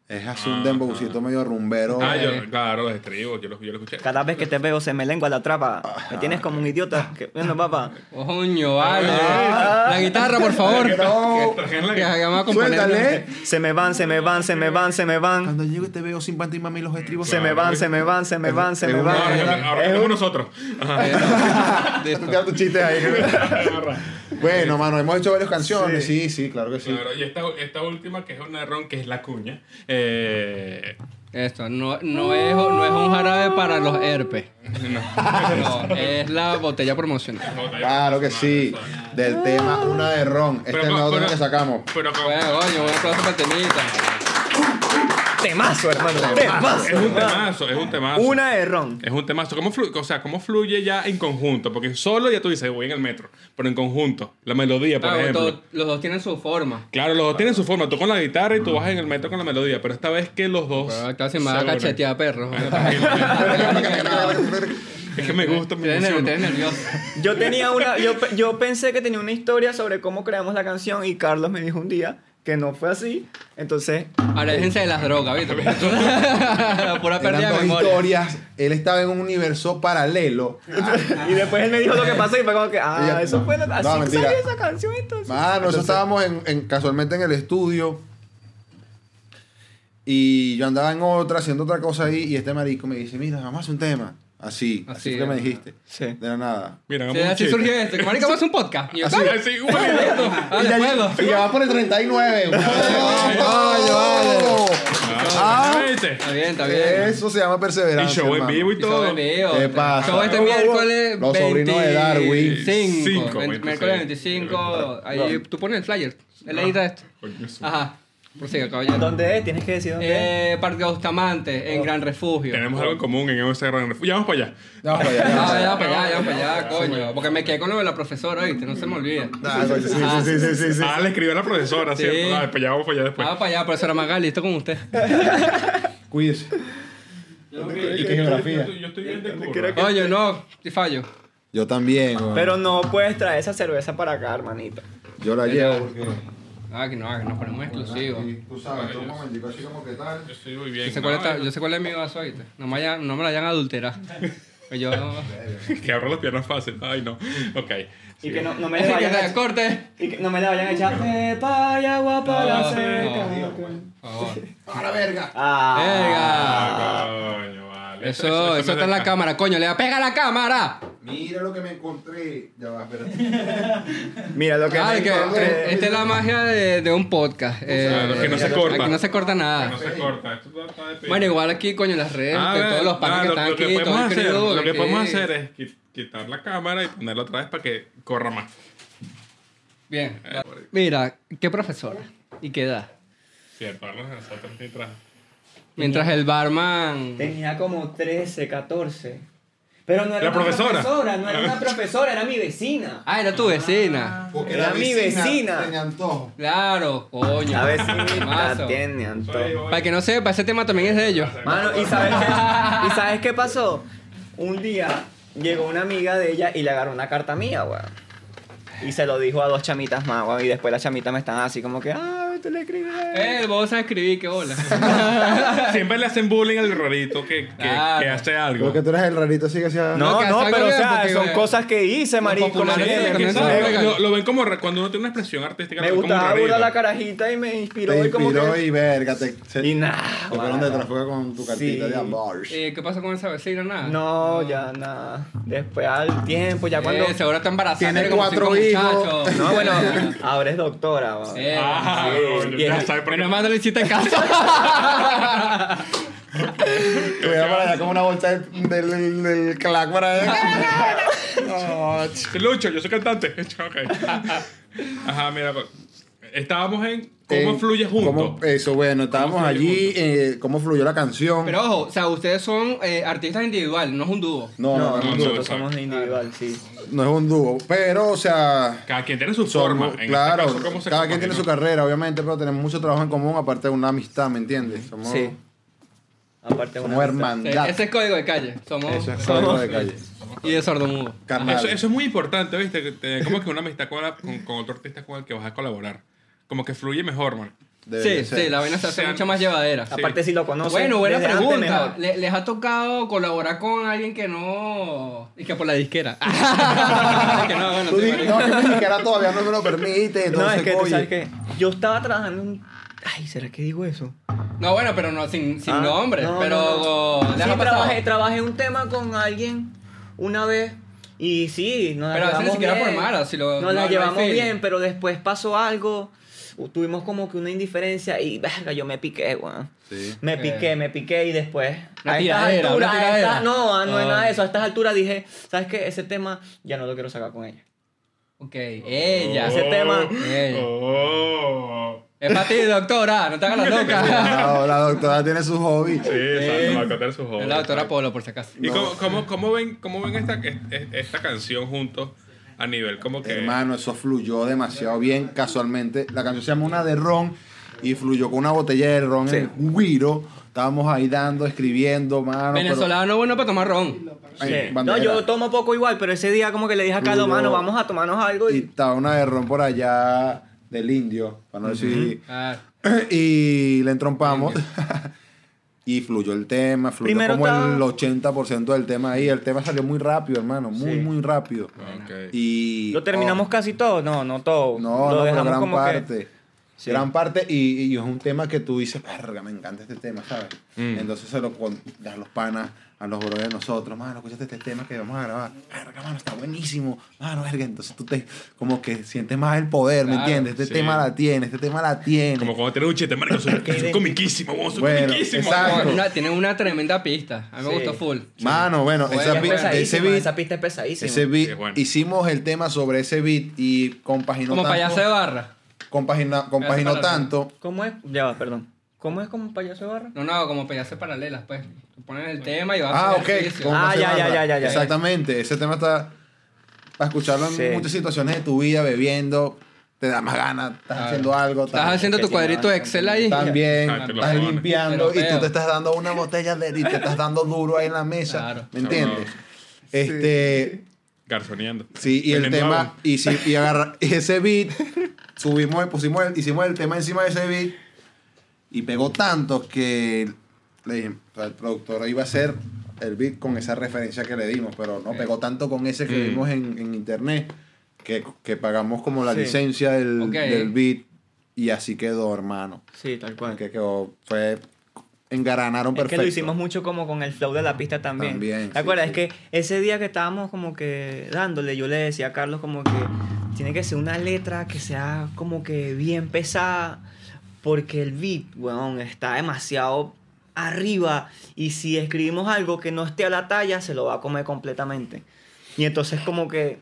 Es así un dembowcito medio rumbero. Ah, yo, claro, los estribos, yo lo, yo lo escuché. cada vez que te veo se me lengua la trapa. Me tienes como un idiota. Que, bueno, papá. Coño, vale. Ah. La guitarra, por favor. No. Suéltale. Se me van, se me van, se me van, se me van. Cuando llego y te veo sin panty mami los estribos. Se me van, se me van, se me van, se me van. Ahora, un- nosotros. Ajá. Listo. Queda tu chiste ahí. bueno, mano, hemos hecho varias canciones. Sí, sí, claro que sí. Claro, y esta, esta última, que es un errón, que es la cuña. Eh, Esto no, no, es, no es un jarabe para los herpes. no. No, es la botella promocional. Claro que sí. Del tema Una de Ron. Este Pero es el con- nuevo tema pero- que sacamos. Pero Bueno, coño, un aplauso para el temita. Temazo, hermano. Temazo. es un temazo, es un temazo. Una de ron. Es un temazo. ¿Cómo fluye, o sea, ¿cómo fluye ya en conjunto? Porque solo ya tú dices, voy en el metro. Pero en conjunto, la melodía, por Claro, ejemplo. todos- los dos tienen su forma. Claro, los dos tienen su forma. Tú con la guitarra y tú vas en el metro con la melodía. Pero esta vez que los dos. Pero casi me va a cachetear, perro. Es que me gusta, me nervioso. Yo tenía una, yo, yo pensé que tenía una historia sobre cómo creamos la canción y Carlos me dijo un día que no fue así. Entonces, Aléjense de las drogas, ¿viste? La pura pérdida Eran de memoria. historias. Él estaba en un universo paralelo. y después él me dijo lo que pasó y fue como que, ah, Ella- eso fue, No, así mentira. salió esa canción entonces. Mano, nosotros Entonces, estábamos en, en- casualmente en el estudio. Y yo andaba en otra, haciendo otra cosa ahí. Y este marico me dice: Mira, vamos a hacer un tema. Así, así, Así, que me dijiste. Sí. De la nada. Mira, Sí, así surgió esto. Marico, vamos a hacer un podcast. Y yo, Así. Así. Ah, y, ya, puedo. y ya va por el 39. Ay, Ah, ¿viste? Está bien, está bien. Eso se llama Y perseverancia. show en vivo y Y show todo. en vivo. ¿Qué pasa? Show este miércoles Los sobrinos de Darwin. 25. Cinco, Ven- 26. Miércoles 25. Ahí tú pones el flyer. Él edita esto. Su- Ajá. Prosiga, caballero. ¿Dónde es? Tienes que decir dónde es. Eh, Parque Bustamante, en Gran Refugio. Tenemos algo en común en ese gran refugio. Ya vamos para allá. Vamos para allá, vamos ya, allá. para allá, ya, para allá, coño. Porque me quedé con lo de la profesora, ¿viste? No se me olvida. Ah, sí, sí, sí, sí, sí, sí. Ah, le escribió a la profesora, Sí. ¿cierto? Ah, pues ya vamos para allá después. Ah, para allá, profesora Magali, esto con usted. Cuídese. ¿Y qué geografía? Yo estoy bien de ¿Dónde curva. quiera Oye, no, te fallo. Yo también. Pero no puedes traer esa cerveza para acá, hermanito. Yo la llevo porque. Ah, que no, que nos ponemos exclusivos. Y Tú sabes, tú un momentico así como que tal. Yo estoy muy bien. Yo sé cuál, No, está- yo sé cuál es mi vaso, ¿viste? No me, hayan- no me la hayan adulterado. Pues yo... Que abro las piernas fácil. Ay, no. Ok. Y que no, no me le vayan a corte. Y que no me le vayan a echar. Eh, paya, guapa, la No, seca. Por favor. ¡A la verga! Ah. Verga. Eso, eso está en la cámara, coño. Le da pega a la cámara. Mira lo que me encontré. Ya va, espérate. Mira lo que Ay, me que, encontré. eh, esta es la magia de, de un podcast. Eh, Claro, que no se corta. Aquí no se corta Que nada. no se corta. Esto está de Bueno, igual aquí, coño, las redes, Ah, todos los panes ah, que lo- están lo que aquí, todo hacer, Lo que aquí. podemos hacer es qui- quitar la cámara y ponerla otra vez para que corra más. Bien. Mira, qué profesora. ¿Y qué edad? Cierto, de nosotros mientras. Mientras el barman... Tenía como 13, 14. Pero no era ¿La una profesora? no era una profesora, era mi vecina. Ah, era tu vecina. Porque Era mi vecina. Tenía antojo. Claro, coño. La vecina Mazo. tiene antojo. Para que no sepa, ese tema también es de ellos. Mano, ¿y sabes, qué, ¿y sabes qué pasó? Un día llegó una amiga de ella y le agarró una carta mía, weón. Y se lo dijo a dos chamitas más, weón. Y después las chamitas me están así como que, ah, tú le escribes. Eh, vos sabes escribir, qué bola. Siempre le hacen bullying al rarito que, que, Claro. que hace algo. Porque tú eres el rarito así que hacía... No, que no, pero o sea, porque, son eh, cosas que hice, marico. populares también son lo- legales. lo, lo ven como ra- cuando uno tiene una expresión artística. Me lo ven como gustaba burda la carajita y me inspiró. Te y como inspiró que... y verga, te, se- Y nada. te fueron de trafuga con tu cartita Sí. de amor. Eh, ¿Qué pasa con esa vecina? Nada. No, ya nada. Después al tiempo, ya cuando... Eh, seguro está embarazada. Tiene como cuatro cinco hijos. muchachos. No, bueno, ahora es doctora. Eh, Ah, Sí, bueno, y ya es- sabes por qué. Menos mal no le hiciste caso. Te voy a para allá como una bolsa del, del, del clac para allá. No, ch- Lucho, yo soy cantante. Ok. Ajá, mira. Estábamos en cómo Eh, fluye juntos. cómo- eso, bueno, estábamos allí, eh, cómo fluyó la canción. Pero ojo, o sea, ustedes son eh, artistas individuales, no es un dúo. no, no, No, no, no, nosotros exacto. somos individual, sí. no es un dúo. Pero, o sea, Cada quien tiene su somos- forma. En claro, este caso, ¿cómo se cada quien tiene su carrera, obviamente, pero tenemos mucho trabajo en común, aparte de una amistad, ¿me entiendes? Somos, Sí. Aparte somos una Eh, hermandad. Ese es código de calle. Somos Eso es somos- código de calle. y de sordomudo. Carnal. Eso, eso es muy importante, ¿viste? Como que una amistad con, la- con, con otro artista con el que vas a colaborar. Como que fluye mejor, man. Debería Sí, ser. sí, la vaina se hace Sean- mucho más llevadera. Sí. Aparte si lo conoces. Bueno, buena desde antes, pregunta. mejor. Le- ¿Les ha tocado colaborar con alguien que no. y que por la disquera? que no, bueno, Tú sí, di- marico. no, que mi disquera todavía no me lo permite, No, entonces, es que tú oye, sabes que yo estaba trabajando en un... Ay, ¿será que digo eso? No, bueno, pero no sin, sin Ah, nombre. no, pero. no, no. ¿les Sí, ha pasado? trabajé, trabajé un tema con alguien una vez y sí, nos la Pero a veces ni llevamos siquiera bien. por mala, si lo- Nos no- la no hay llevamos feeling. bien, pero después pasó algo, tuvimos como que una indiferencia y, verga, yo me piqué, weón. Sí. Me Eh. piqué, me piqué y después. Una a estas tiradera, alturas, una a no, ah, no es Oh. nada de eso. A estas alturas dije, ¿sabes qué? Ese tema ya no lo quiero sacar con ella. Ok, ella. Ese tema- Ella. Oh. Es para ti, doctora, no te hagas la loca. No, la doctora tiene su hobby. Sí, exacto. Va a contar su Es joven. la doctora Polo, por si acaso. ¿Y cómo, cómo, cómo ven, cómo ven esta, es- esta canción juntos a nivel como que... Hermano, eso fluyó demasiado bien casualmente. La canción se llama Una de Ron y fluyó con una botella de ron Sí. en un guiro. Estábamos ahí dando, escribiendo, mano. pero- Venezolano bueno para tomar ron. Ay. No, yo tomo poco igual, pero ese día como que le dije a Carlos, Fluyó. mano, vamos a tomarnos algo Y y... estaba una de ron por allá del indio, para no decir. Ah, y le entrompamos. y fluyó el tema, fluyó Primero como estaba- el 80% del tema ahí. El tema salió muy rápido, hermano, muy, Sí. muy rápido. Ok. Y ¿Lo terminamos casi todo? No, no todo. No, Lo no, pero dejamos gran como que- parte. Gran parte, y, y es un tema que tú dices, verga, me encanta este tema, ¿sabes? Mm. Entonces se lo con a los panas, a los brothers de nosotros, mano, escúchate este tema que vamos a grabar. Verga, mano, está buenísimo. Mano, verga, entonces tú te, como que sientes más el poder, ¿me entiendes? Este sí. tema la tiene, este tema la tiene. Como cuando tienes un chiste, marico, soy, soy comiquísimo, vos, soy Bueno, comiquísimo. exacto. una- tiene una tremenda pista. A mí me gustó full. Mano, bueno, esa Es pi- ese beat, esa pista es pesadísima. ese beat, Sí, es bueno. hicimos el tema sobre ese beat y compaginó Como tanto, payaso de barra. compagina- compaginó tanto ¿Cómo es? Ya va, perdón. ¿Cómo es como payaso de barra? No, no, como payaso paralelas, pues. Tú pones el tema y vas Ah, a ok. hacer ejercicio. ¿Cómo Ah, ya, ya, ya, ya, ya. Exactamente. Ese tema está para escucharlo en Sí. muchas situaciones de tu vida, bebiendo, te da más ganas, estás haciendo algo. Estás haciendo que tu cuadrito de Excel ahí. También, lo estás pones. limpiando y tú te estás dando una botella de y te estás dando duro ahí en la mesa. Claro. ¿Me entiendes? Este, Garzoneando. sí, y el Vendiendo tema, agua. y, si, y agarra, y ese beat, subimos, pusimos el, hicimos el tema encima de ese beat y pegó tanto que le dije, o sea, el productor iba a hacer el beat con esa referencia que le dimos, pero no pegó tanto con ese que Mm. vimos en, en internet que, que pagamos como la Sí. licencia del, Ok. del beat y así quedó, hermano. Sí, tal cual. Que quedó, fue, engaranaron Es perfecto. que lo hicimos mucho como con el flow de la pista también. También, ¿Te sí, acuerdas? sí. Es que ese día que estábamos como que dándole, yo le decía a Carlos como que tiene que ser una letra que sea como que bien pesada porque el beat, weón, está demasiado arriba y si escribimos algo que no esté a la talla se lo va a comer completamente. Y entonces como que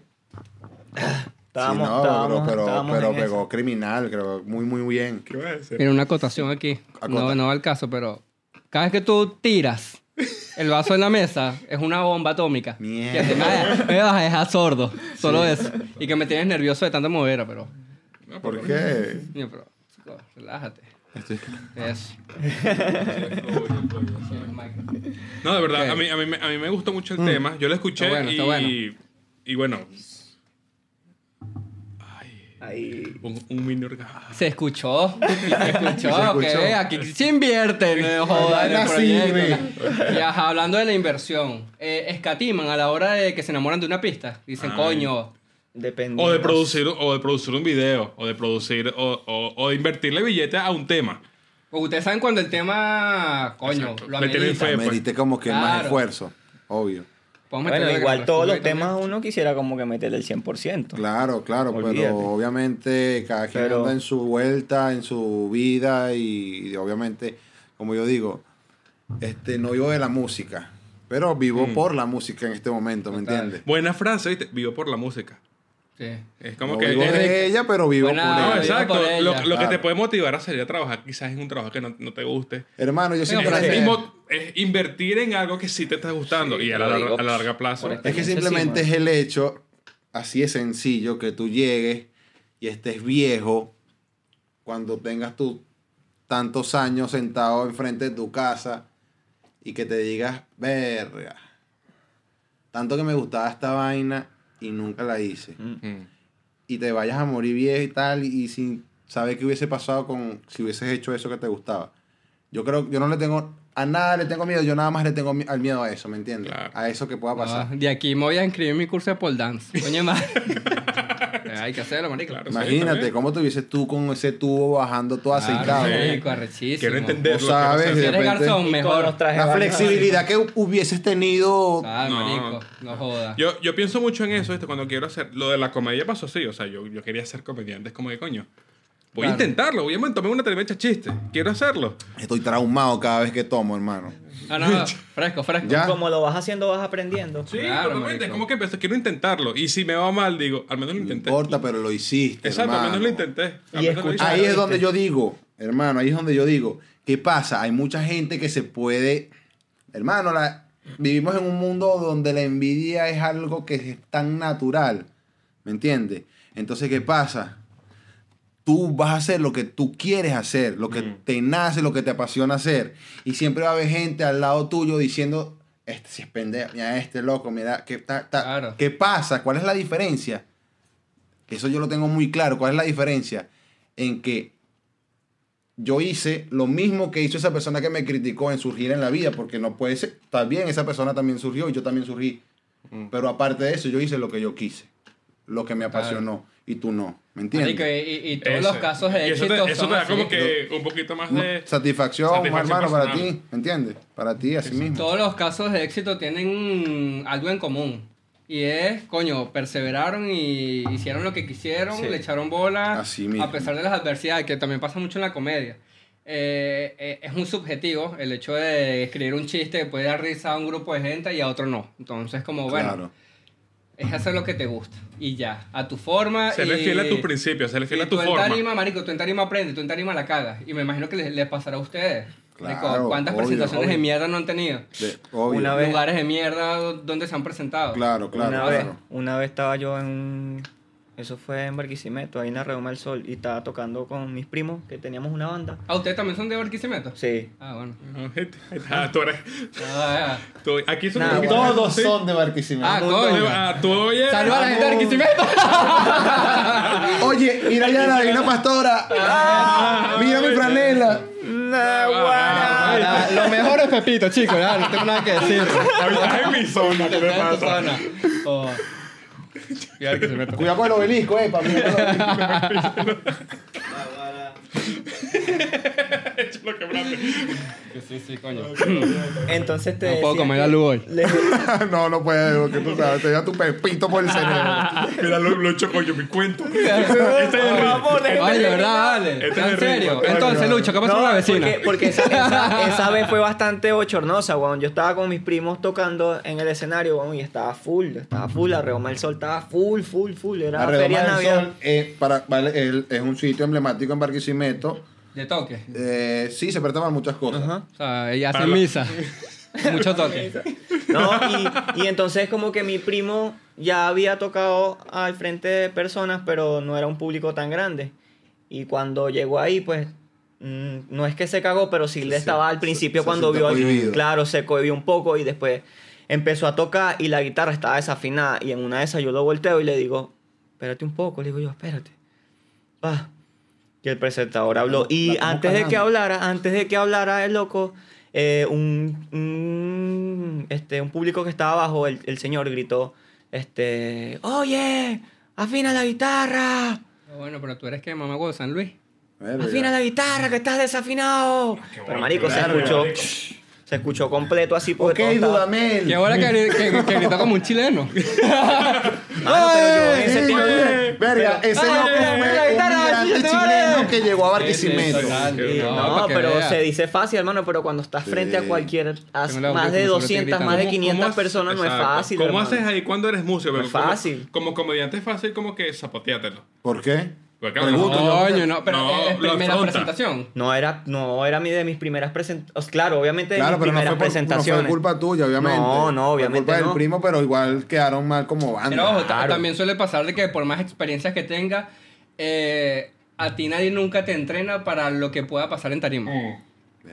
Estábamos, sí, no, estábamos, pero, pero, estábamos pero en eso. pegó criminal, creo, muy, muy bien. ¿Qué voy a decir? Mira, una acotación aquí. Acota. No, no va al caso, pero cada vez que tú tiras el vaso en la mesa, es una bomba atómica. Mierda. Que te me, me vas a dejar sordo. Solo eso. Y que me tienes nervioso de tanta movera, pero. No, ¿Por pero- qué? Pero. Relájate. Estoy- Eso. No, de verdad, a, mí, a, mí, me- a mí me gustó mucho el Mm. tema. Yo lo escuché Está bueno, y, está bueno. y bueno, Ahí. un, un mini orgasmo. Se escuchó. Se escuchó, Se ok. escuchó. Aquí se invierte no joda, el proyecto. Y ajá, hablando de la inversión, eh, escatiman a la hora de que se enamoran de una pista. Dicen, Ay. coño, Dependiendo. O de producir, o de producir un video, o de producir, o, o, o de invertirle billetes a un tema. Porque ustedes saben cuando el tema, coño, Exacto. lo Le amerita. fe. Merite como que más Claro. esfuerzo, obvio. Bueno, igual todos los también. temas uno quisiera como que meterle el 100%. Claro, claro, Olvídate. pero obviamente cada quien Pero- anda en su vuelta, en su vida y, y obviamente, como yo digo, este no vivo de la música, pero vivo Mm. por la música en este momento, ¿me Total. entiendes? Buena frase, ¿viste? Vivo por la música. Sí. Es como no que... vivo es- de ella, pero vivo por no, Ah, ella. vivo exacto. por Lo, que te puede motivar a salir a trabajar quizás en un trabajo que no, no te guste. Hermano, yo siempre... Es, es invertir en algo que sí te está gustando Sí, y a la, digo, a la larga plazo. Es que simplemente sí, es el hecho, así es sencillo, que tú llegues y estés viejo cuando tengas tus tantos años sentado enfrente de tu casa y que te digas, verga, tanto que me gustaba esta vaina y nunca la hice. Mm. Y te vayas a morir viejo y tal y sin saber qué hubiese pasado con si hubieses hecho eso que te gustaba. Yo creo, yo no le tengo, a nada le tengo miedo, yo nada más le tengo mi- al miedo a eso, ¿me entiendes? Claro. A eso que pueda pasar. De aquí me voy a inscribir en mi curso de pole dance. Coño, madre. Eh, Hay que hacerlo, marico. Claro. Imagínate cómo te huvieses tú con ese tubo bajando todo aceitado. sí. Marico, arrechísimo. Quiero entender Tú lo que vas a sabes, de eres repente- mejor. La flexibilidad que hubieses tenido. Ah, No. marico. No jodas. Yo, yo pienso mucho en eso, ¿viste? Cuando quiero hacer... Lo de la comedia pasó así. O sea, yo, yo quería ser comediante. Es como que, coño, voy a Claro. intentarlo. Voy a tomar una tremenda chiste. Quiero hacerlo. Estoy traumado cada vez que tomo, hermano. Ah, no, no. Fresco, fresco. Ya. Como lo vas haciendo, vas aprendiendo. Sí, Claro, totalmente. Es como que empecé, quiero intentarlo. Y si me va mal, digo, al menos lo No intenté. importa, pero lo hiciste. Exacto, al menos hermano. lo intenté. Al Y menos lo escuchar- Ahí es donde yo digo, hermano, ahí es donde yo digo, ¿qué pasa? Hay mucha gente que se puede, hermano, la- vivimos en un mundo donde la envidia es algo que es tan natural, ¿me entiendes? Entonces, ¿qué pasa? Tú vas a hacer lo que tú quieres hacer, lo que Mm. te nace, lo que te apasiona hacer. Y siempre va a haber gente al lado tuyo diciendo, este si es pendejo, mira este loco, mira, ¿qué, ta- ta- Claro. ¿qué pasa? ¿Cuál es la diferencia? Eso yo lo tengo muy claro. ¿Cuál es la diferencia? En que yo hice lo mismo que hizo esa persona que me criticó en surgir en la vida, porque no puede ser, está bien, esa persona también surgió y yo también surgí. Mm. Pero aparte de eso, yo hice lo que yo quise, lo que me Claro. apasionó, y tú no, ¿me entiendes? Marico, y, y todos Ese. los casos de Y eso éxito te, eso son te da así. como que un poquito más de... Satisfacción, Satisfacción hermano, para personal. ti, ¿me entiendes? Para ti, así mismo. Todos los casos de éxito tienen algo en común. Y es, coño, perseveraron y hicieron lo que quisieron, Sí. le echaron bola Así mismo. a pesar de las adversidades, que también pasa mucho en la comedia. Eh, eh, es muy subjetivo el hecho de escribir un chiste que puede dar risa a un grupo de gente y a otro no. Entonces, como, bueno, Claro. Es hacer lo que te gusta y ya, a tu forma. Serle y- fiel a tus principios, serle fiel y a tu tú en forma. tarima, marico, tú en tarima aprendes, tú en tarima la cagas. Y me imagino que les, les pasará a ustedes. Claro, ¿Cuántas obvio, presentaciones de mierda no han tenido? De- obvio. Una vez- Lugares de mierda donde se han presentado. Claro, claro, una, claro. vez, una vez estaba yo en un... Eso fue en Barquisimeto, ahí en la Redoma del Sol, y estaba tocando con mis primos, que teníamos una banda. ¿Ah, ustedes también son de Barquisimeto? Sí. Ah, bueno. Ah, tú eres... Ah, tú- aquí son Nah, Todos sí. son de Barquisimeto. Ah, coño. Ah, tú oyes... ¡Saludos a la gente de Barquisimeto! Oye, mira ya la divina pastora. mira mi franela. Ah, la- lo mejor es Pepito, chicos, ya, no tengo nada que decir. Ahorita es en mi zona, ¿qué me Está en tu pasa? Cuidado con el obelisco, eh, para mí. Lo quebraste. Sí, sí, coño. Entonces te No puedo comer que la luz hoy. le- no, no puedes, porque tú sabes, te da tu pepito por el cerebro. Mira, lo, lo he hecho coño, mi cuento. Este es el Oye, terminar. ¿verdad? Vale. Este es ¿En serio? Entonces, Lucho, ¿qué pasó No, con la vecina? Porque, porque esa, esa, esa vez fue bastante bochornosa, weón. Yo estaba con mis primos tocando en el escenario, weón, y estaba full, estaba full. La Reoma del Sol estaba full, full, full. Era La feria navidad. Sol eh, para, vale, el- es un sitio emblemático en Barquisimeto. De toque. Eh, sí, se para muchas cosas. Ajá. O sea, ella hace Para la- misa. Mucho toque. No, y, y entonces como que mi primo ya había tocado al frente de personas, pero no era un público tan grande. Y cuando llegó ahí, pues, mm, no es que se cagó, pero sí le estaba al se- principio se cuando vio, cohibido. claro, se cohibió un poco y después empezó a tocar y la guitarra estaba desafinada. Y en una de esas yo lo volteo y le digo, espérate un poco, le digo yo, espérate. Va. Y el presentador habló. Y antes de que hablara, antes de que hablara el loco, eh, un, un, este, un público que estaba abajo, el, el señor gritó, este, oye, afina la guitarra, Bueno, pero tú eres que mamá de San Luis. Verga. afina la guitarra, que estás desafinado. Pero bueno, marico, se escuchó. Se escuchó completo así porque Ok, Dudamel. Qué bola que, que, que gritó como un chileno. Mano, pero yo en ese ¡Ey! tiro- ¡Ey! Verga, pero- ese ¡Ay, loco ay, fue un migrante chileno que llegó a Barquisimeto. Sí. Sí, No, no, pero vea. se dice fácil, hermano, pero cuando estás frente a cualquier, a más de audífono, solo estoy 200, más de gritando. 500 haces- personas, no es exacto. fácil. ¿Cómo hermano. haces ahí cuando eres músico? No es Como- fácil. Como, comediante es fácil como que zapateátelo. ¿Por qué? Porque, claro, Pregunto yo. Coño, no, pero No, es lo primera presentación. No era, no era mi de mis primeras presentaciones. Claro, obviamente de Claro, mis pero no fue, por, no presentaciones. fue culpa tuya, obviamente. No, no, Fue obviamente culpa del primo, pero igual quedaron mal como banda. Pero ojo, ta- Claro. también suele pasar de que por más experiencias que tenga, eh, a ti nadie nunca te entrena para lo que pueda pasar en tarima.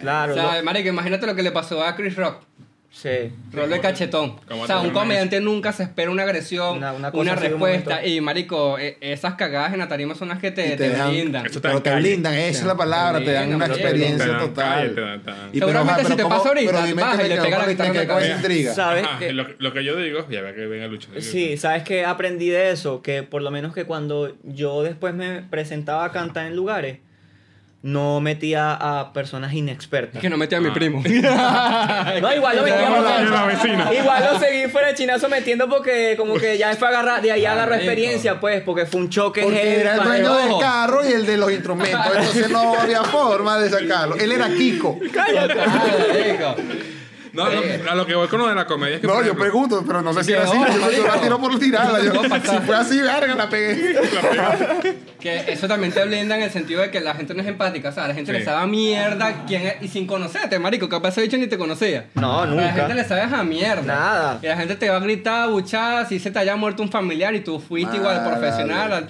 Claro, O sea, lo- imagínate lo que le pasó a Chris Rock. Sí. Rol de cachetón. ¿Cómo O sea, te un comediante nunca se espera una agresión, Una- respuesta. Y, marico, e- esas cagadas en la tarima son las que te, te te brindan. Eso está Pero te blindan, esa es la palabra, te dan blindan, una te- experiencia te dan total. calle, te dan- te dan. Y pero, Seguramente ajá, si pero te ¿cómo- pasa ahorita, pero dime baja que y le pega la guitarra con intriga. ¿Sabes? Ajá, qué? lo, lo que yo digo, ya ve que venga Lucho. Sí, ¿sabes qué? Aprendí de eso, que por lo menos que cuando yo después me presentaba a cantar en lugares, no metía a personas Es inexpertas. que no metí a mi Ah. primo. No, igual lo metía a vecina. Igual lo seguí fuera de chinazo metiendo porque como que ya fue agarrar, de ahí agarró experiencia, pues, porque fue un choque Porque heavy era el dueño del carro y el de los instrumentos, entonces no había forma de sacarlo. Él era Kiko. Cállate. No, lo- a lo que voy con lo de la comedia es que. No, yo ejemplo, pregunto, pero no sé si era así. Yo, la tiro por tirarla. Yo, si fue así, verga, la pegué. Que eso también te blinda en el sentido de que la gente no es empática. O sea, a la gente Sí. le sabe a mierda quién es, y sin conocerte, marico. Capaz ese bicho ni te conocía. No, A la nunca. gente le sabes a mierda. Nada. Y la gente te va a gritar, buchar, si se te haya muerto un familiar y tú fuiste igual profesional al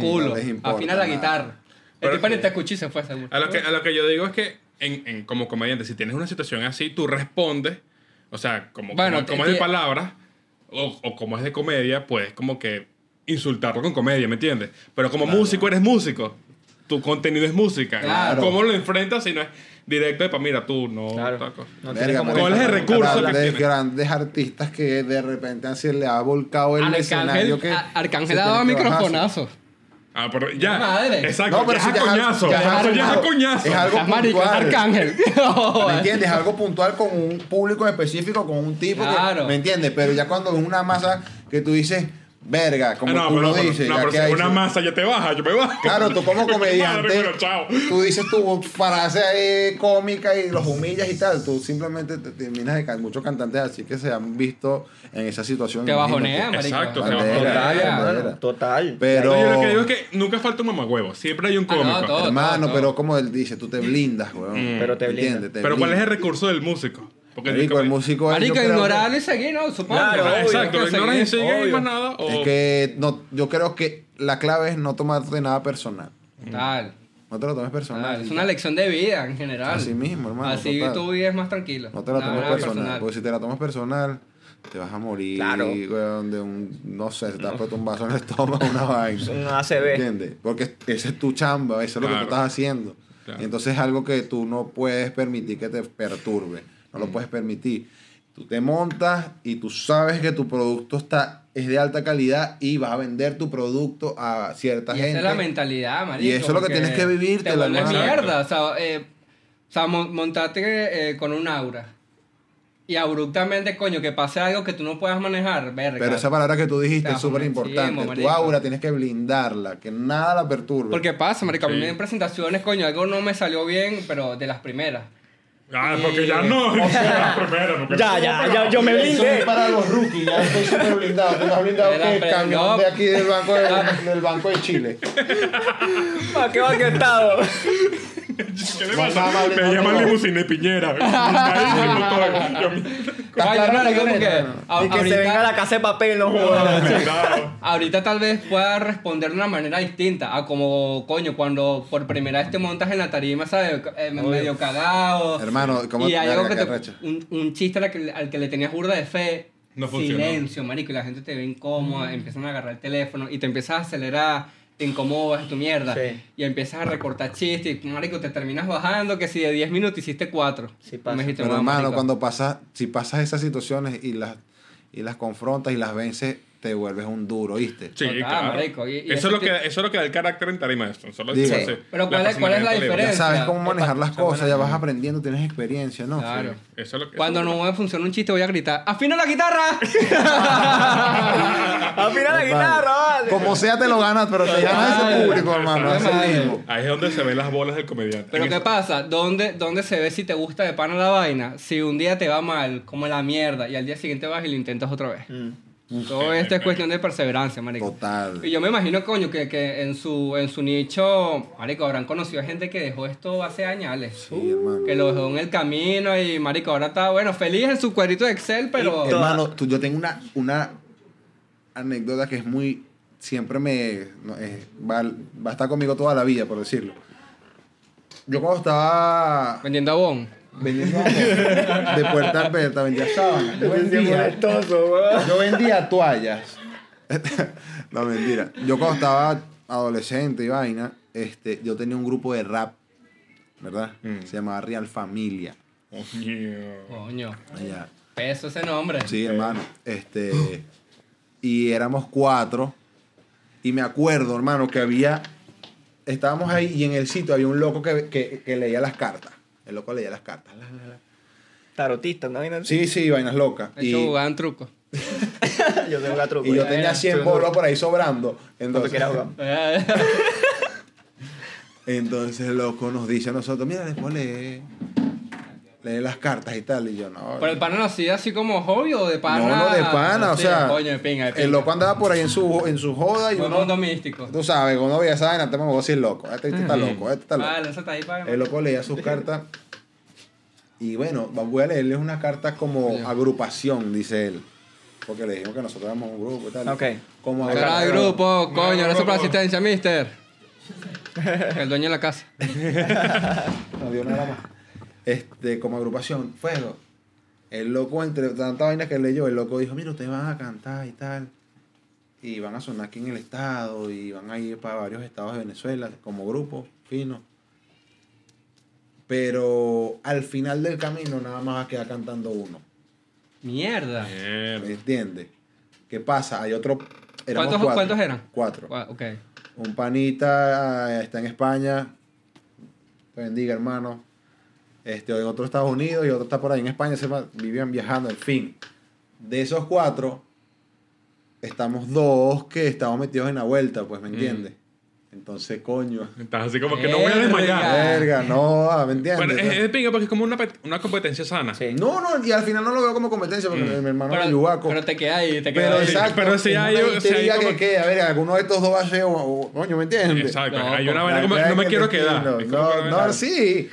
culo. no afina la guitarra. El Pero tipo ni que- te escuchó y se fue seguro. A lo que, a lo que yo digo es que, en, en- como comediante, si tienes una situación así, tú respondes. O sea, como, Bueno, como, como es de palabras, o, o como es de comedia, puedes como que insultarlo con comedia, ¿me entiendes? Pero como músico eres músico. Tu contenido es música. Claro. ¿Cómo lo enfrentas si no es directo de, pa, mira, tú no. Claro. No Verga, como ¿Cuál es el recurso que de tiene? grandes artistas que de repente se le ha volcado el escenario Arcángel, que a- Arcángel ha dado tiene que bajarse. microfonazo. Ah, pero ya. Madre. Exacto. No, pero ya si es a ya es- coñazo. ya algo- ya es a coñazo. es algo marico, es puntual. Arcángel. ¿Me entiendes? Algo puntual con un público específico, con un tipo Claro. que. ¿Me entiendes? Pero ya cuando es una masa que tú dices, verga, como Ah, no, tú pero, lo pero- dices. no, pero si hay- una masa ya te baja, yo me bajo. Claro, tú como Madre, comediante, pero chao. tú dices tu frase eh, cómica y los humillas y tal. Tú simplemente te terminas de caer. Muchos cantantes así que se han visto en esa situación. Te bajonea, marico. Exacto, Te bajonea. Total. Pero. No, yo lo que digo es que nunca falta un mamagüevo. Siempre hay un Ah, no, cómico. todo. Hermano, pero como él dice, tú te blindas, weón. Pero te ¿Me blindas. entiendes? Te Pero ¿cuál es el recurso del músico? Porque Marico, el músico es, Marico, yo creo que- ignorarlo y seguir, ¿no? Supongo. Claro, obvio, Exacto, lo hay que ignoras y seguir, sigues y obvio. más nada. O... Es que no, yo creo que la clave es no tomarte nada personal. Tal. No te lo tomes personal. tal. Es una lección de vida en general. Así mismo, hermano. Así total. tu vida es más tranquila. No te la Nada, tomes nada personal, Porque si te la tomas personal, te vas a morir. Claro. weón, de un, no sé, se te ha puesto un vaso en el estómago, una vaina. Un ACB. ¿Entiendes? Porque ese es tu chamba, eso es lo que Claro. tú estás haciendo. Claro. Y entonces es algo que tú no puedes permitir que te perturbe. No Mm. lo puedes permitir. Tú te montas y tú sabes que tu producto está, es de alta calidad y vas a vender tu producto a cierta Y gente. esa es la mentalidad, marico. Y eso es lo que tienes que vivírtela, Te hermano. mierda. O sea, eh, O sea, mon- montarte eh, con un aura. Y abruptamente, coño, que pase algo que tú no puedas manejar, verga. Pero esa palabra que tú dijiste Te es súper importante. Tu aura tienes que blindarla, que nada la perturbe. Porque pasa, marico, a mí Sí. me en presentaciones, coño, algo no me salió bien, pero de las primeras. Ah, porque ya no. O sea, primero, porque- Ya, ya, ya, yo me blindé. es para los rookies, ya estoy súper blindado. Tengo blindado Era que el camión no. de aquí del banco de, del banco de Chile. ¿Para qué va que estado? ¿Qué le Más pasa? amable, Me no, llaman y piñera. Ahí mismo todo. Yo, ¿Estás Coño, claro, no, a- Y que se ahorita- venga a la casa de papel, no jodas. Ahorita tal vez pueda responder de una manera distinta a como, coño, cuando por primera vez te montas en la tarima, ¿sabes? Eh, medio cagado. Hermano, ¿cómo Y hay algo que te, arrecho. un, un chiste al que, al que le tenías burda de fe. No funcionó. Silencio, marico, y la gente te ve incómoda, empiezan a agarrar el teléfono y te empiezas a acelerar, te incomodas, tu mierda. Sí. Y empiezas a recortar chistes y, marico, te terminas bajando que si de 10 minutos hiciste 4. Sí pasa. Pero hermano, cuando pasas, si pasas esas situaciones y las, y las confrontas y las vences, te vuelves un duro, ¿oíste? Sí, Total, claro. marico, y- y eso, es lo que, eso es lo que da el carácter en tarima esto. Solo hace Pero ¿cuál es- cuál es la. Ya diferencia? sabes cómo manejar las cosas, ya vas aprendiendo, tienes experiencia, ¿no? Claro. Eso es lo que, Cuando eso no me funciona un chiste voy a gritar, ¡afina la guitarra! Afina la guitarra, vale. Como sea te lo ganas, pero te ganas ese público, hermano. Ahí es donde se ven las bolas del comediante. Pero ¿qué pasa? ¿Dónde, ¿Dónde se ve si te gusta de pana la vaina? Si un día te va mal, como la mierda, y al día siguiente vas y lo intentas otra vez. Mm. Todo esto es cuestión de perseverancia, marico. Total. Y yo me imagino, coño, que, que en, su, en su nicho, marico, habrán conocido a gente que dejó esto hace años. Sí, hermano. Que lo dejó en el camino y, marico, ahora está, bueno, feliz en su cuadrito de Excel, pero... Y Hermano, tú- yo tengo una, una anécdota que es muy. Siempre me. no, eh, va, va a estar conmigo toda la vida, por decirlo. Yo cuando estaba Vendiendo abón. Vendiendo de puerta a puerta, vendía sábanas. Yo vendía, yo vendía toallas. no, mentira. Yo cuando estaba adolescente y vaina, este, yo tenía un grupo de rap, ¿verdad? Mm. Se llamaba Real Familia. Coño. Coño, Allá. peso ese nombre. Sí, hermano. Este. Y éramos cuatro. Y me acuerdo, hermano, que había. Estábamos ahí y en el sitio había un loco que, que- que leía las cartas. El loco leía las cartas. La, la, la. Tarotista, ¿no? Sí, sí, vainas locas. De Y, hecho, jugaban truco. yo tengo un truco. y yo ya. tenía 100 bolos por ahí sobrando. Entonces, quieras jugar. entonces el loco nos dice a nosotros: Mira, después lee, lee las cartas y tal. Y yo, no. Pero el pana lo hacía así como hobby o de pana. no, no, de pana, o Sí, sea. Coño, de pinga, de pinga. El loco andaba por ahí en su, en su joda y Fue uno. mundo místico. Tú sabes, cuando veía esa vaina, te me voy a decir loco. Este, este está loco, este está loco. Vale, eso está ahí para. El loco leía sus cartas. Y bueno, voy a leerles una carta como agrupación, dice él. Porque le dijimos que nosotros éramos un grupo y tal. Ok. Como agrupación. grupo, coño, gracias por la asistencia, mister. El dueño de la casa. No dio nada más. Este, como agrupación, fuego. El loco, entre tanta vaina que leyó, el loco dijo, mira, ustedes van a cantar y tal. Y van a sonar aquí en el estado y van a ir para varios estados de Venezuela como grupo, fino. Pero al final del camino nada más va a quedar cantando uno. Mierda. ¿Me entiendes? ¿Qué pasa? Hay otro... ¿Cuántos, cuatro. ¿Cuántos eran? Cuatro. Gua- Ok. Un panita eh, está en España. Te bendiga, hermano. Este, otro en Estados Unidos y otro está por ahí en España. Se vivían viajando, en fin. De esos cuatro, estamos dos que estamos metidos en la vuelta, pues, ¿me entiendes? Entonces, coño. Estás así como que no voy a desmayar. Verga, no, ¿me entiendes? Bueno, es, es de pinga porque es como una, una competencia sana. Sí. No, no, y al final no lo veo como competencia porque mi, mi hermano es Pero, yubaco. pero te queda ahí, te queda Pero ahí. exacto, pero si es hay- una si hay como- que, que, a ver, alguno de estos dos va a ser, coño, ¿me entiendes? Exacto. No, Hay una vaina como no me quiero quedar. No, Es no, sí.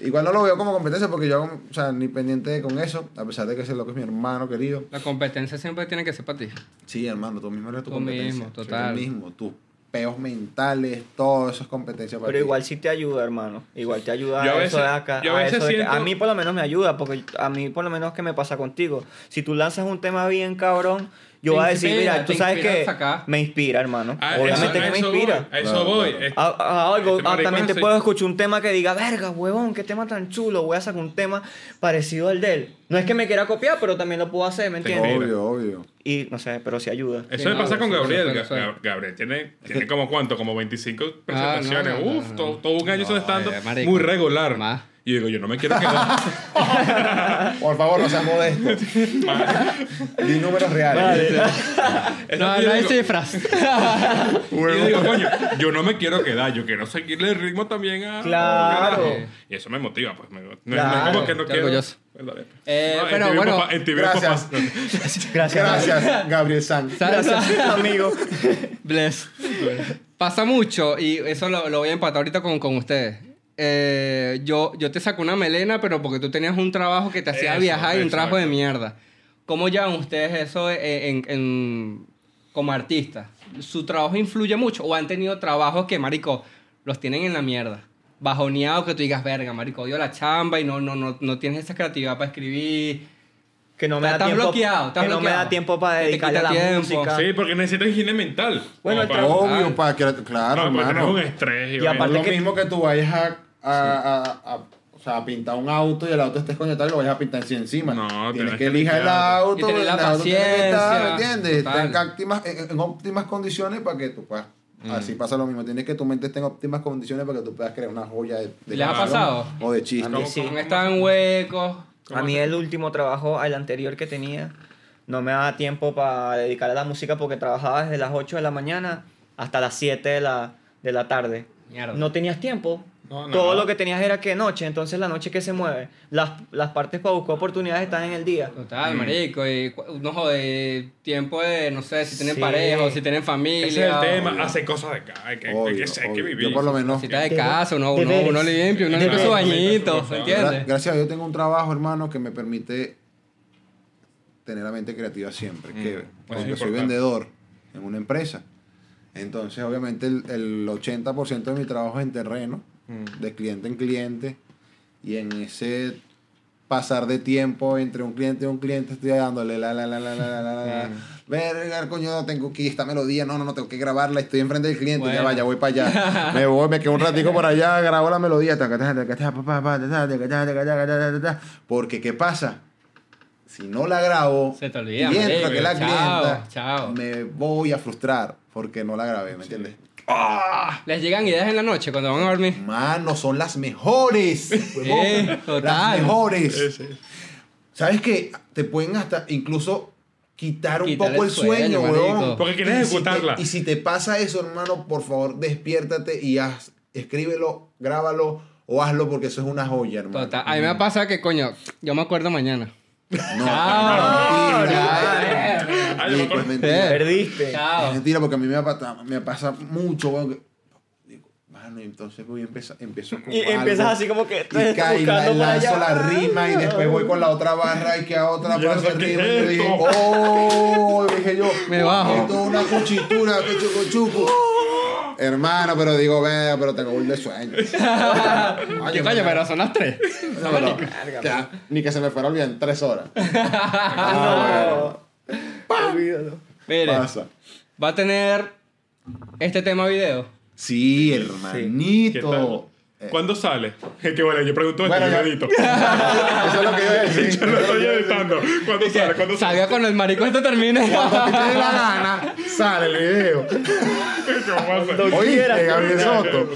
Igual no lo veo como competencia porque yo, hago, o sea, ni pendiente con eso, a pesar de que ese loco es mi hermano querido. La competencia siempre tiene que ser para ti. Sí, hermano, tú mismo eres tu Tú competencia. mismo, total. Tú mismo, tus peos mentales, todo eso es competencia para Pero ti. igual sí te ayuda, hermano. Igual te ayuda Yo a a eso veces- de acá. yo a veces eso de que- siento- a mí por lo menos me ayuda, porque a mí por lo menos que me pasa contigo. Si tú lanzas un tema bien cabrón, yo voy a decir, inspira, mira, tú sabes que a me inspira, hermano. Ah, Obviamente eso- que me inspira. voy, a eso voy. claro. Es- Ah, ah, algo, Este también te puedo escuchar un tema que diga, verga, huevón, qué tema tan chulo, voy a sacar un tema parecido al de él. No es que me quiera copiar, pero también lo puedo hacer, ¿me entiendes? Obvio, obvio. Y no sé, pero sí ayuda. Eso Sí, me no, pasa con Gabriel. Gabriel tiene, tiene como cuánto, como 25 Ah, no, presentaciones. no, Uf, no. todo, todo un año No, estando eh, marico. muy regular. Más. Y digo, yo no me quiero quedar. Por favor, no seas modesto. Di números reales. Es No, no hay cifras. Y yo digo, coño, yo no me quiero quedar, yo quiero seguirle el ritmo también a. Claro. carajo. Y eso me motiva, pues. me- no, no es Claro. como que no quiero. Eh, No, en pero bueno, papá- gracias. Gracias. Gracias, Gabriel San. Gracias, amigo. Bless. Pasa mucho y eso lo, lo voy a empatar ahorita con, con ustedes. Eh, yo, yo te saco una melena, pero porque tú tenías un trabajo que te hacía Eso, viajar y un trabajo de mierda. ¿Cómo llevan ustedes eso en, en- como artistas? ¿Su trabajo influye mucho o han tenido trabajos que, marico, los tienen en la mierda? Bajoneado que tú digas, verga, marico, odio la chamba y no, no, no, no tienes esa creatividad para escribir. Que no me da tiempo. bloqueado, que no me bloqueado. da tiempo para dedicarle a la música. Sí, porque necesitas higiene mental. Bueno, el trabajo- Obvio, para que, claro, No, un estrés y, aparte es lo que- mismo que tú vayas a, a, a- a- o sea, a pintar un auto y el auto esté escoñetado y lo vayas a pintar encima. No, tienes tienes que elijar el auto, Y tener la el auto tiene que estar, paciencia, ¿me entiendes? en óptimas, en, en óptimas condiciones para que tú puedas. Mm. Así pasa lo mismo. Tienes que tu mente esté en óptimas condiciones para que tú puedas crear una joya de, de ¿Les ha pasado? O de chiste. A mí ¿Cómo- sí. cómo- Están huecos. A mí el último trabajo, el anterior que tenía, no me daba tiempo para dedicar a la música porque trabajaba desde las 8 de la mañana hasta las 7 de la, de la tarde. Mierda. No tenías tiempo. No, Todo lo que tenías era que noche, entonces la noche que se mueve. Las, las partes para buscar oportunidades están en el día. Total, marico. Y no tiempo de, no sé, si tienen Sí. pareja o si tienen familia. Ese es el tema, Obvio. hacer cosas de acá. Hay que, hay Obvio, que, hay que obvio. vivir. Yo por lo menos. Si está de casa, uno, uno, uno limpio, uno limpia su bañito, ¿entiendes? Gra- gracias a Dios tengo un trabajo, hermano, que me permite tener la mente creativa siempre. Mm, Que, soy vendedor en una empresa. Entonces, obviamente, el, el 80% de mi trabajo es en terreno, Mm. de cliente en cliente. Y en ese pasar de tiempo entre un cliente y un cliente estoy dándole la la la la la la la la. Mm. verga coño tengo que esta melodía no no no tengo que grabarla estoy enfrente del cliente ya Bueno. vaya voy para allá me voy me quedo un ratico por allá grabo la melodía porque qué pasa si no la grabo Se te olvida, y entra marico. que la Chao, clienta chao. me voy a frustrar porque no la grabé ¿me entiendes? Les llegan ideas en la noche cuando van a dormir. Mano, son las mejores. total. Las mejores. ¿Sabes qué? Te pueden hasta incluso quitar un Quitar poco el el sueño, sueño, marico. Porque quieres Y si ejecutarla. te- y si te pasa eso, hermano, por favor, despiértate y haz, escríbelo, grábalo o hazlo porque eso es una joya, hermano. Total. A mí me pasa que, coño, yo me acuerdo mañana. No, Sí, acuerdo. pues mentira. Perdiste. Es mentira porque a mí me pasa, me pasa mucho, weón. que- Digo, mano, y entonces voy a empezar, empiezo con Y algo, empiezas así como que y por lanzo allá. la rima y después voy con la otra barra y que a otra no sé qué rima y yo dije, oh, dije yo, Me bajo. esto es una cuchitura, que chuco chuco. Hermano, pero digo, vea, pero tengo un de sueño. ¿Qué coño? Pero son las tres. No, pero, ya, ni que se me fuera olvidar en tres horas. Ah, No. Olvídalo. Mire, Pasa. va a tener este tema video. Sí, ¿Qué hermanito. Eh, ¿Cuándo sale? Que bueno, yo pregunto Bueno, yo edito. Eso es lo que yo decir. Yo lo estoy editando. ¿Cuándo sale? ¿Cuándo sale? Sabía cuando el marico esto termine. Cuando a ti te dé la gana, sale el video. Quieras, Gabriel Soto.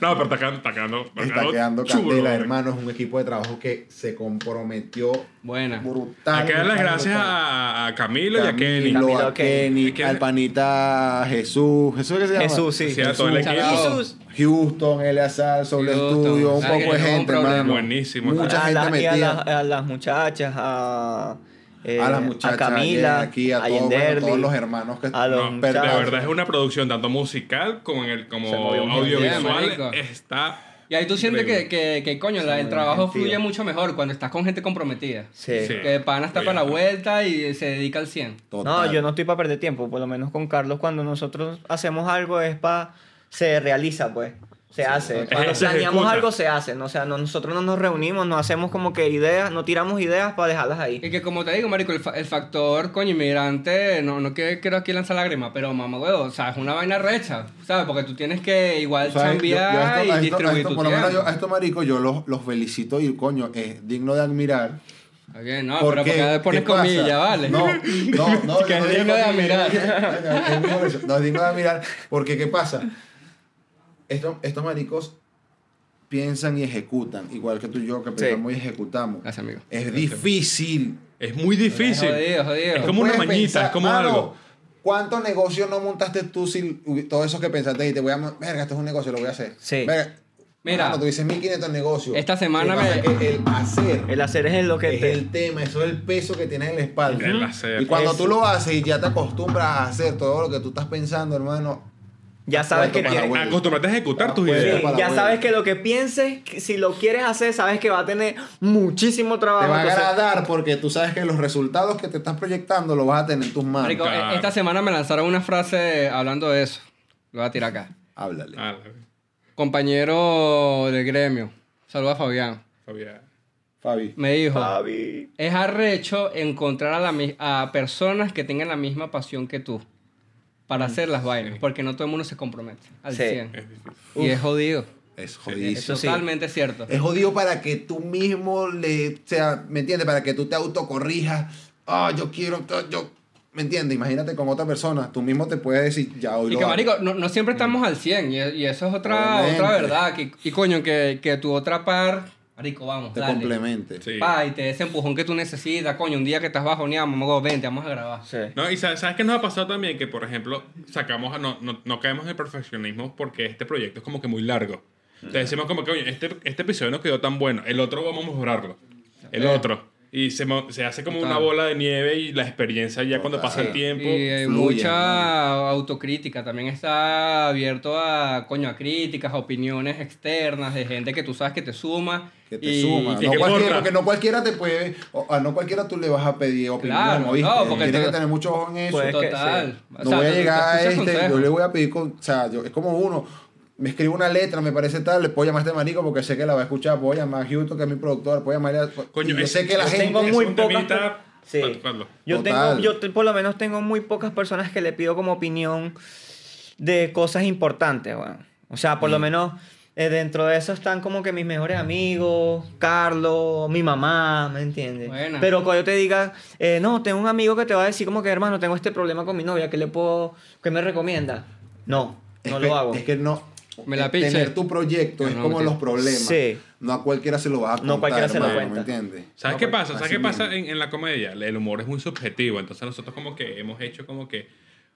No, pero está quedando, está quedando, Está quedando chulo, candela, hermano. Es un equipo de trabajo que se comprometió Buena. brutal. Hay que darle brutal, gracias a, a Camilo, y a Kenny. Camilo, a Kenny, Kenny. al panita Jesús. ¿Jesús qué se llama? Jesús, sí. Sí, a todo el Jesús. equipo. Jesús. Houston, Eleazar, Soul Houston. Studio, un poco de gente, hermano. Buenísimo. Mucha a, gente la- y a, metida. las- a las muchachas, a, eh, a las muchachas, a Camila, aquí, a, a todos, bueno, Yenderly, todos los hermanos que a los No, de verdad es una producción tanto musical como en el como audiovisual bien, está Y ahí tú sientes que, que, que, coño, la- el trabajo fluye mucho mejor cuando estás con gente comprometida. Sí. Sí. Que pana está para la vuelta y se dedica al 100. No, yo no estoy para perder tiempo, por lo menos con Carlos cuando nosotros hacemos algo es para se realiza pues. Se hace. Cuando Se planeamos ejecuta. algo se hace. No, o sea, no- nosotros no nos reunimos, no hacemos como que ideas, no tiramos ideas para dejarlas ahí. Y que como te digo, marico, el, fa- el factor, coño, inmigrante, no, no que- quiero aquí lanzar lágrimas, pero mamá, huevo, o sea, es una vaina recha, ¿sabes? Porque tú tienes que igual O sea, yo- yo a chambear esto- a y esto- distribuir esto, tu por lo menos yo- a estos maricos yo los, los felicito y coño, es digno de admirar. Bien, no, ¿Por pero qué? porque pones comillas, ¿vale? No, no, no. Que no es digno de admirar. No es digno de admirar. Porque, ¿qué pasa? Estos, estos maricos piensan y ejecutan, igual que tú y yo que pensamos y ejecutamos. Gracias, amigo. Es difícil. Es muy difícil. Es jodido, jodido. Es como una Puedes mañita, pensar, es como mano, algo. ¿Cuántos negocios no montaste tú sin todo eso que pensaste y te voy a... Verga, esto es un negocio, lo voy a hacer. Sí. Verga, Mira. mano, tú dices 1500 negocios. Esta semana me- que el hacer El hacer es lo que es te... el tema, eso es el peso que tienes en la espalda. El hacer. Y cuando Eso. tú lo haces y ya te acostumbras a hacer todo lo que tú estás pensando, hermano, Ya sabes que... Abuela. Acostúmbrate a ejecutar tus Sí, Sí, ideas. ya sabes que lo que pienses, si lo quieres hacer, sabes que va a tener muchísimo trabajo. te va a agradar porque tú sabes que los resultados que te estás proyectando los vas a tener en tus manos. Marico, Claro. e- esta semana me lanzaron una frase hablando de eso. Lo voy a tirar acá. Háblale. Ah, Compañero del gremio. Saluda a Fabián. Fabián. Fabi. Me dijo, Fabi. es arrecho encontrar a, la, a personas que tengan la misma pasión que tú para hacer las vainas, porque no todo el mundo se compromete al Sí. 100. Es difícil. Y es jodido. Es Es jodidísimo. Sí. totalmente cierto. Es jodido para que tú mismo le. O sea, ¿me entiendes? Para que tú te autocorrijas. Ah, yo quiero. Yo. ¿Me entiendes? Imagínate con otra persona. Tú mismo te puedes decir, ya hoy Y lo que, hago. marico, no, no siempre estamos al 100 y, y eso es otra, Obviamente. otra verdad. Que, y coño, que, que tu otra par, marico, vamos, Te dale. complemente. Sí. Pa, y te dé ese empujón que tú necesitas, coño, un día que estás bajoneado, mamá, vente, vamos a grabar. Sí. No, y sabes, ¿sabes qué nos ha pasado también? Que, por ejemplo, sacamos, a- no, no, no caemos en el perfeccionismo porque este proyecto es como que muy largo. Te decimos como que, oye, este, este episodio no quedó tan bueno, el otro vamos a mejorarlo. El Eh. otro. Y se, mo- se hace como Total. una bola de nieve y la experiencia ya cuando pasa el tiempo. Y hay fluye, mucha autocrítica. También está abierto a, coño, a críticas, a opiniones externas de gente que tú sabes que te suma. Que te y- suma. y No que cualquiera, porque no cualquiera te puede. o- a no cualquiera tú le vas a pedir opinión. Claro, ¿oíste? no, porque Tienes te- que tener mucho ojo en eso. Pues, que. O no sea, voy a llegar a este, consejos. yo le voy a pedir con, o sea, yo, es como uno, me escribe una letra, me parece tal, le puedo llamar a este marico porque sé que la va a escuchar, puedo llamar a Houston, que es mi productor, puedo llamar a... Coño, y yo es- sé que la gente... tengo muy pocas temita- Sí. Yo tengo, yo te- por lo menos tengo muy pocas personas que le pido como opinión de cosas importantes, weón. O sea, Mm. por lo menos eh, dentro de eso están como que mis mejores amigos, Carlos, mi mamá, ¿me entiendes? Buena. Pero cuando yo te diga, eh, no, tengo un amigo que te va a decir como que, hermano, tengo este problema con mi novia, ¿qué le puedo, qué me recomienda? No, es no que- lo hago. Es que no... Me la eh, piche. Tener tu proyecto No, es como los problemas. Sí. No a cualquiera se lo vas a contar, No cualquiera se lo hermano, cuenta. ¿me entiendes? ¿Sabes No, qué pues, pasa? ¿Sabes qué pasa en, en la comedia? El humor es muy subjetivo. Entonces nosotros como que hemos hecho como que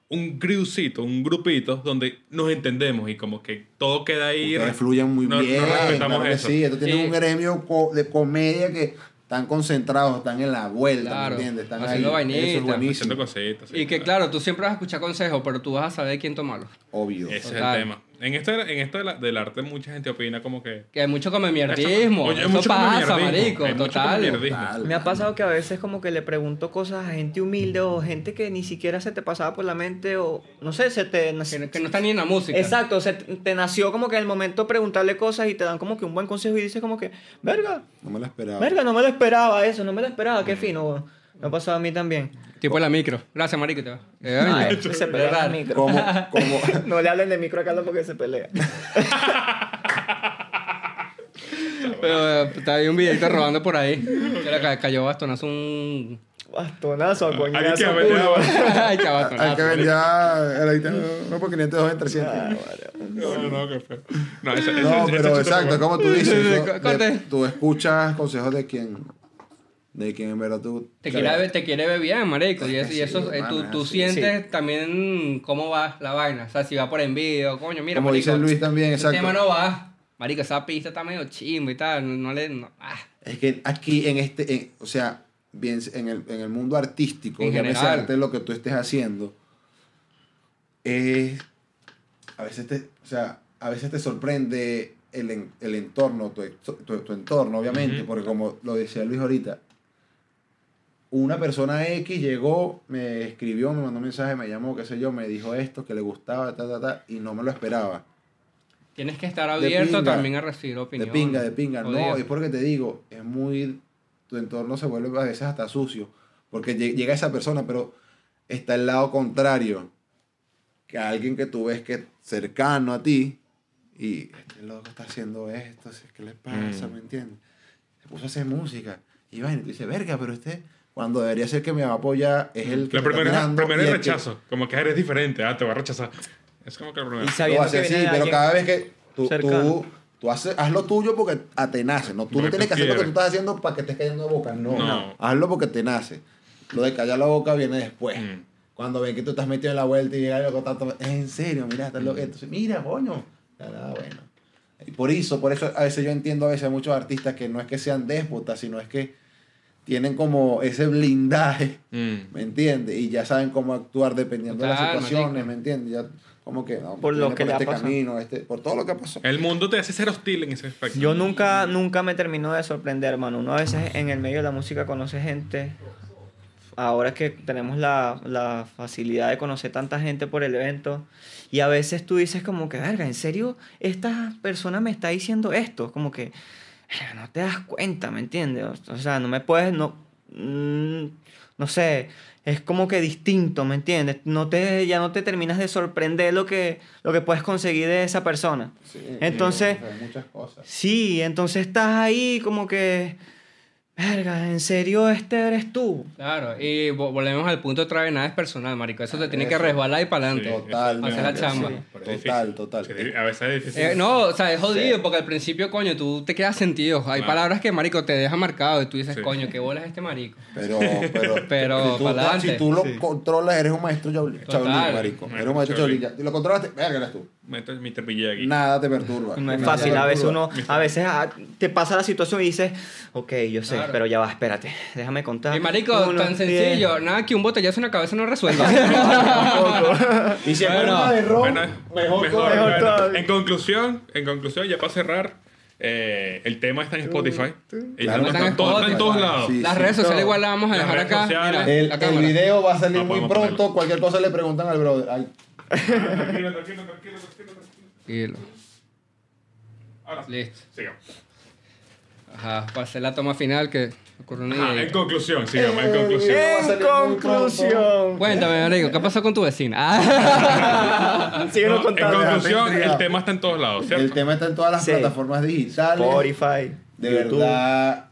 un crewcito, un grupito donde nos entendemos y como que todo queda ahí. Ustedes fluyen muy No- no bien. respetamos claro eso. Sí, esto tiene Sí. un gremio de comedia que están concentrados, están en la vuelta, Claro, ¿me entiendes? Están haciendo ahí. Eso es. Haciendo cositas. sí, Y que claro, tú siempre vas a escuchar consejos, pero tú vas a saber quién tomarlos. Obvio. Ese es el tema. En esto, en esto de la- del arte mucha gente opina como que... Que hay mucho come mierdismo. Oye, Eso mucho pasa, marico. Hay Total. Me ha pasado que a veces como que le pregunto cosas a gente humilde o gente que ni siquiera se te pasaba por la mente o no sé, se te... Que, que no está ni en la música. Exacto, se te, te nació como que en el momento preguntarle cosas y te dan como que un buen consejo y dices como que, verga, No me lo esperaba. verga, no me lo esperaba eso, no me lo esperaba, qué fino. Weón". Me ha pasado a mí también. Tipo la micro. Gracias, marico. te va. Eh, Ay, coño. se pelea el micro. Como, como, No le hablen de micro a Carlos porque se pelea. Pero eh, está ahí un videito robando por ahí. Que le ca- cayó bastonazo un. Bastonazo, a Hay que coñazo, haber- culo. Ay, qué hay que vender ahorita no por 502 en 300. No, no, no, qué feo. No, pero exacto, como tú dices, tú escuchas consejos de quien, de quien en verdad tú... Te quiere, te quiere ver bien, marico. Y, Es eso, que y eso sí, eh, tú, hermano, tú sí, sientes también cómo va la vaina. O sea, si va por envidia, coño, mira, Como marico, dice Luis también, exacto. tema no va. Marico, esa pista está medio chimbo y tal. No, no le. no, ah. Es que aquí en este, en- o sea, bien en el, en el mundo artístico, En general. arte, lo que tú estés haciendo, es, a veces te, o sea, a veces te sorprende el, el entorno, tu, tu- tu entorno, obviamente, Ujú. porque como lo decía Luis ahorita, una persona X llegó, me escribió, me mandó un mensaje, me llamó, qué sé yo, me dijo esto, que le gustaba, ta, ta, ta, y no me lo esperaba. Tienes que estar abierto pinga. también a recibir De opinión. pinga, de pinga. No, es porque te digo, es muy. Tu entorno se vuelve a veces hasta sucio. Porque lle- llega esa persona, pero está el lado contrario. Que alguien que tú ves que es cercano a ti. Y este loco está haciendo esto, ¿qué le pasa? Mm. ¿Me entiendes? Se puso a hacer música. Y va y tú dices, verga, pero este, cuando debería ser que me va a apoyar, es el que. Me está mirando primero y es el que- rechazo. Como que eres diferente. Ah, te voy a rechazar. Es como que el primero. Y lo sabiendo hace que de pero cada vez que tú, tú Tú haces, haz lo tuyo porque a te nace, ¿no? Tú no tienes que hacer lo que tú estás haciendo para que estés cayendo de boca, no. No. Hazlo porque te nace. Lo de callar la boca viene después. Mm. Cuando ven que tú estás metido en la vuelta y llega algo tanto, es en serio, mira, estás loco. Entonces, mira, coño. Ah, bueno. Y por eso, por eso a veces yo entiendo a veces a muchos artistas que no es que sean déspotas, sino es que tienen como ese blindaje, Mm. ¿me entiendes? Y ya saben cómo actuar dependiendo de las situaciones, marico. ¿me entiendes? Ya como que no, Por lo que le ha este camino, este, por todo lo que pasó. El mundo te hace ser hostil en ese aspecto. Yo nunca, nunca me termino de sorprender, hermano. Uno a veces en el medio de la música conoce gente. Ahora que tenemos la, la facilidad de conocer tanta gente por el evento. Y a veces tú dices como que, verga, ¿en serio esta persona me está diciendo esto? Como que, "Verga, no te das cuenta, ¿me entiendes? O sea, no me puedes, no... mm, no sé, es como que distinto, ¿me entiendes? No te, ya no te terminas de sorprender lo que, lo que puedes conseguir de esa persona. Entonces... Sí, hay muchas cosas. Sí, entonces estás ahí como que, verga, ¿en serio este eres tú? Claro, y vo- volvemos al punto otra vez, nada es personal, marico. Eso te tiene que resbalar y para adelante. Total, Hacer la sí, chamba. sí. Total, total. Sí, A veces es difícil. Eh, no, o sea, es jodido porque al principio, coño, tú te quedas sentido. Hay Claro. palabras que, marico, te dejan marcado y tú dices, Sí. coño, qué bola es este marico. Pero, pero, Pero si tú, pa'lante. si tú lo controlas, eres un maestro chaulín, marico. Eres un maestro Chaulín. Si lo controlaste, verga, eres tú. Meto mi trepilla aquí. Nada te perturba. No es fácil, a veces uno, a veces ah, te pasa la situación y dices, ok, yo sé, Claro. pero ya va, espérate, déjame contar. Y marico, Uno, tan diez. sencillo, nada que un botellazo en la cabeza no resuelva. Y si es Bueno, una de ron, Bueno, mejor, mejor, mejor bueno. En conclusión, en conclusión, ya para cerrar, eh, el tema está en Spotify. Claro, está, está en todo- está en todos lados. Sí. Las redes sociales todo. igual las vamos a dejar acá. Mira, El, el video va a salir No muy pronto. ponerlo. Cualquier cosa le preguntan al brother. Ay, Tranquilo, tranquilo, tranquilo, tranquilo. Ahora. Listo. Sigamos. Ajá, para hacer la toma final que ocurrió una Ajá, idea. en conclusión, sigamos, en Eh, conclusión. a En conclusión. Cuéntame, marico, ¿qué pasó con tu vecina? Ah. Síguenos No, en contando. conclusión, el tema está en todos lados, ¿cierto? El tema está en todas las Sí. plataformas digitales. Spotify, De YouTube. verdad,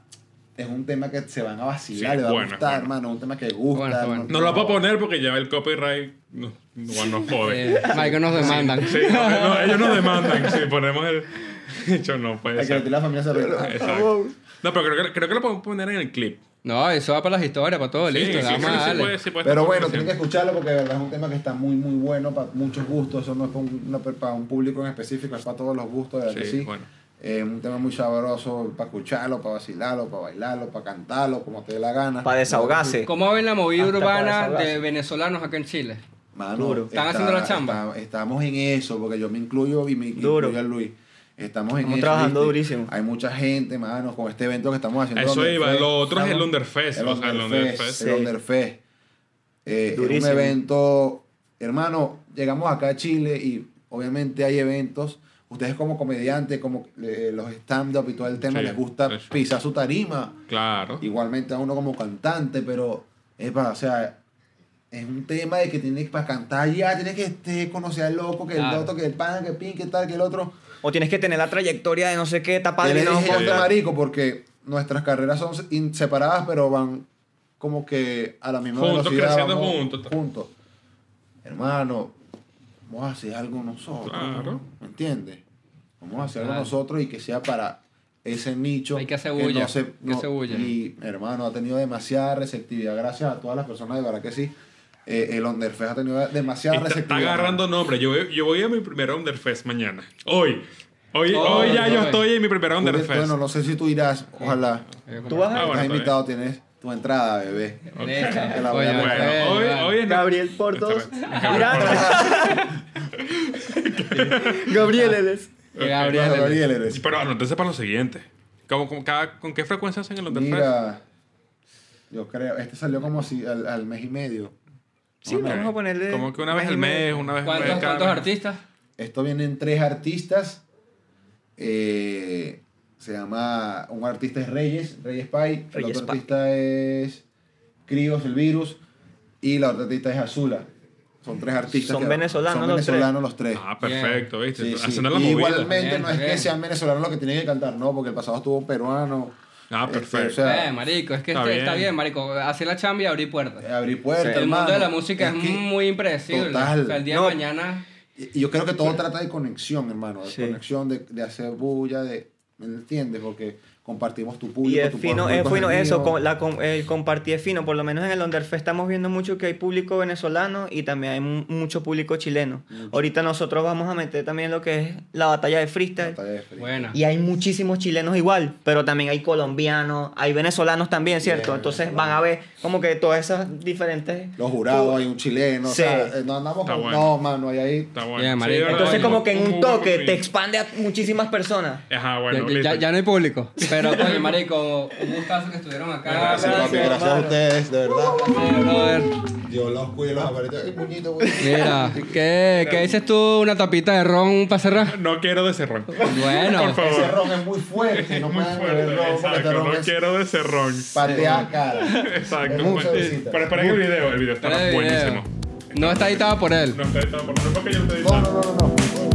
es un tema que se van a vacilar, Sí, le va bueno, a gustar, bueno. hermano. Un tema que gusta. Bueno, bueno. No lo puedo poner porque ya el copyright no, no, nos jode. Eh, nos demandan. Sí, no, no, ellos nos demandan si ponemos el... Yo no puede Hay que ser. meter la familia se. Exacto. No, pero creo que, creo que lo podemos poner en el clip. No, eso va para las historias, para todo, Sí, listo, sí, vamos sí, a puede- sí puede Pero bueno, tienen que escucharlo porque de verdad es un tema que está muy, muy bueno para muchos gustos. Eso no es para un, no es para un público en específico, es para todos los gustos, de verdad que Sí, sí. Bueno. Eh, un tema muy sabroso para escucharlo, para vacilarlo, para bailarlo, para cantarlo, como te dé la gana. Para desahogarse. ¿Cómo ven la movida Hasta urbana de venezolanos acá en Chile? Mano, Duro. ¿Están haciendo la chamba? está- estamos en eso, porque yo me incluyo y me Duro. incluyo a Luis. Estamos en Estamos eso, trabajando ¿viste? durísimo. Hay mucha gente, mano, con este evento que estamos haciendo. Eso Underfest, iba, lo otro es el Underfest, o sea, el Underfest. El Sí. Underfest. Eh, es un Durísimo. evento, hermano, llegamos acá a Chile y obviamente hay eventos. Ustedes como comediantes, como eh, los stand-up y todo el tema, Sí, les gusta eso. pisar su tarima. Claro. Igualmente a uno como cantante, pero, epa, o sea, es un tema de que tienes para cantar ya, tienes que este, conocer al loco, que Claro. el otro, que el pan, que el pin, que tal, que el otro. O tienes que tener la trayectoria de no sé qué, dije yo Sí. de marico porque nuestras carreras son separadas, pero van como que a la misma Juntos, velocidad. creciendo vamos juntos. juntos. Hermano, vamos a hacer algo nosotros. Claro. ¿Me entiendes? Vamos a hacer algo Claro. nosotros y que sea para ese nicho. Hay que hacer bulla, no se- hay que no- hacer bulla. Y hermano, ha tenido demasiada receptividad. Gracias a todas las personas, de verdad que sí. Eh, el Underfest ha tenido demasiada Está, está receptividad. agarrando nombre. Yo, voy- yo voy a mi primer Underfest mañana. Hoy. Hoy, Hoy, hoy ya yo estoy en mi primer Underfest. Bueno, no sé si tú irás, ojalá. Tú vas a Ah, bueno, está invitado, tienes tu entrada, bebé. Listo. Que la Oye, Bueno, hoy, Gabriel Portos. Gabriel Gabriel eres. Gabriel. Bueno, Gabriel eres. Pero anótense para lo siguiente. ¿Cómo, cómo- cada, ¿Con qué frecuencia hacen el Underfest? Mira, yo creo, este salió como si al, al mes y medio. Sí, Ok. vamos a ponerle. Como que una vez al mes, una vez al ¿Cuántos, mes. cuántos mes. artistas? Esto vienen tres artistas. Eh, se llama, un artista es Reyes, Reyes Pai. El Reyes otro Pai. artista es Crios, el virus. Y la otra artista es Azula. Son tres artistas. Son que- venezolanos son los tres. venezolanos los tres. Ah, perfecto, ¿viste? Sí, sí. La. Igualmente Bien, no es que bien. sean venezolanos los que tienen que cantar, no, porque el pasado estuvo peruano. Ah, Este, perfecto. o sea, eh, marico, es que está este- está, bien. bien. marico. Hacer la chamba y abrir puertas. abrir puertas, el mundo de la música es, que- muy impredecible. Total. O sea, el día No. de mañana. Y y yo creo que todo trata de conexión, hermano. De Sí. conexión, de, de hacer bulla, de. ¿Me entiendes? Porque compartimos tu público. Y es tu fino, es fino eso, con- la, com- el compartir es fino. Por lo menos en el Underfest estamos viendo mucho que hay público venezolano y también hay mu- mucho público chileno. Ahorita nosotros vamos a meter también lo que es la batalla de freestyle. Batalla de frío. Buena. Y hay muchísimos chilenos igual, pero también hay colombianos, hay venezolanos también, ¿cierto? Bien, Entonces van a ver como que todas esas diferentes... Los jurados, hay un chileno. Sí. O sea, eh, no andamos Está con. bueno. No, mano, hay ahí. Está bueno. Marico. verdad, Entonces es como muy- que en muy un toque te expande a muchísimas personas. Ajá, Ya- bueno, ya, listo. ya no hay público. Pero, coño, marico, un gustazo que estuvieron acá. Gracias, Papi, Gracias, a ustedes, de verdad. Sí, brother. Yo los cuido los aparitos. Ay, puñito, güey. Mira, ¿qué, ¿qué dices tú? ¿Una tapita de ron para cerrar? No quiero de cerrón. Bueno, Por favor. Ese ron es muy fuerte. No Muy pueden fuerte, beber ron porque este exacto. ron No es quiero de cerrón. patea cara. Exacto. Pues. visita. Pero esperen el video, el video está Espera el video. buenísimo. no está editado por él. No está editado por no es porque yo lo estoy No, editando. no, no, no. no.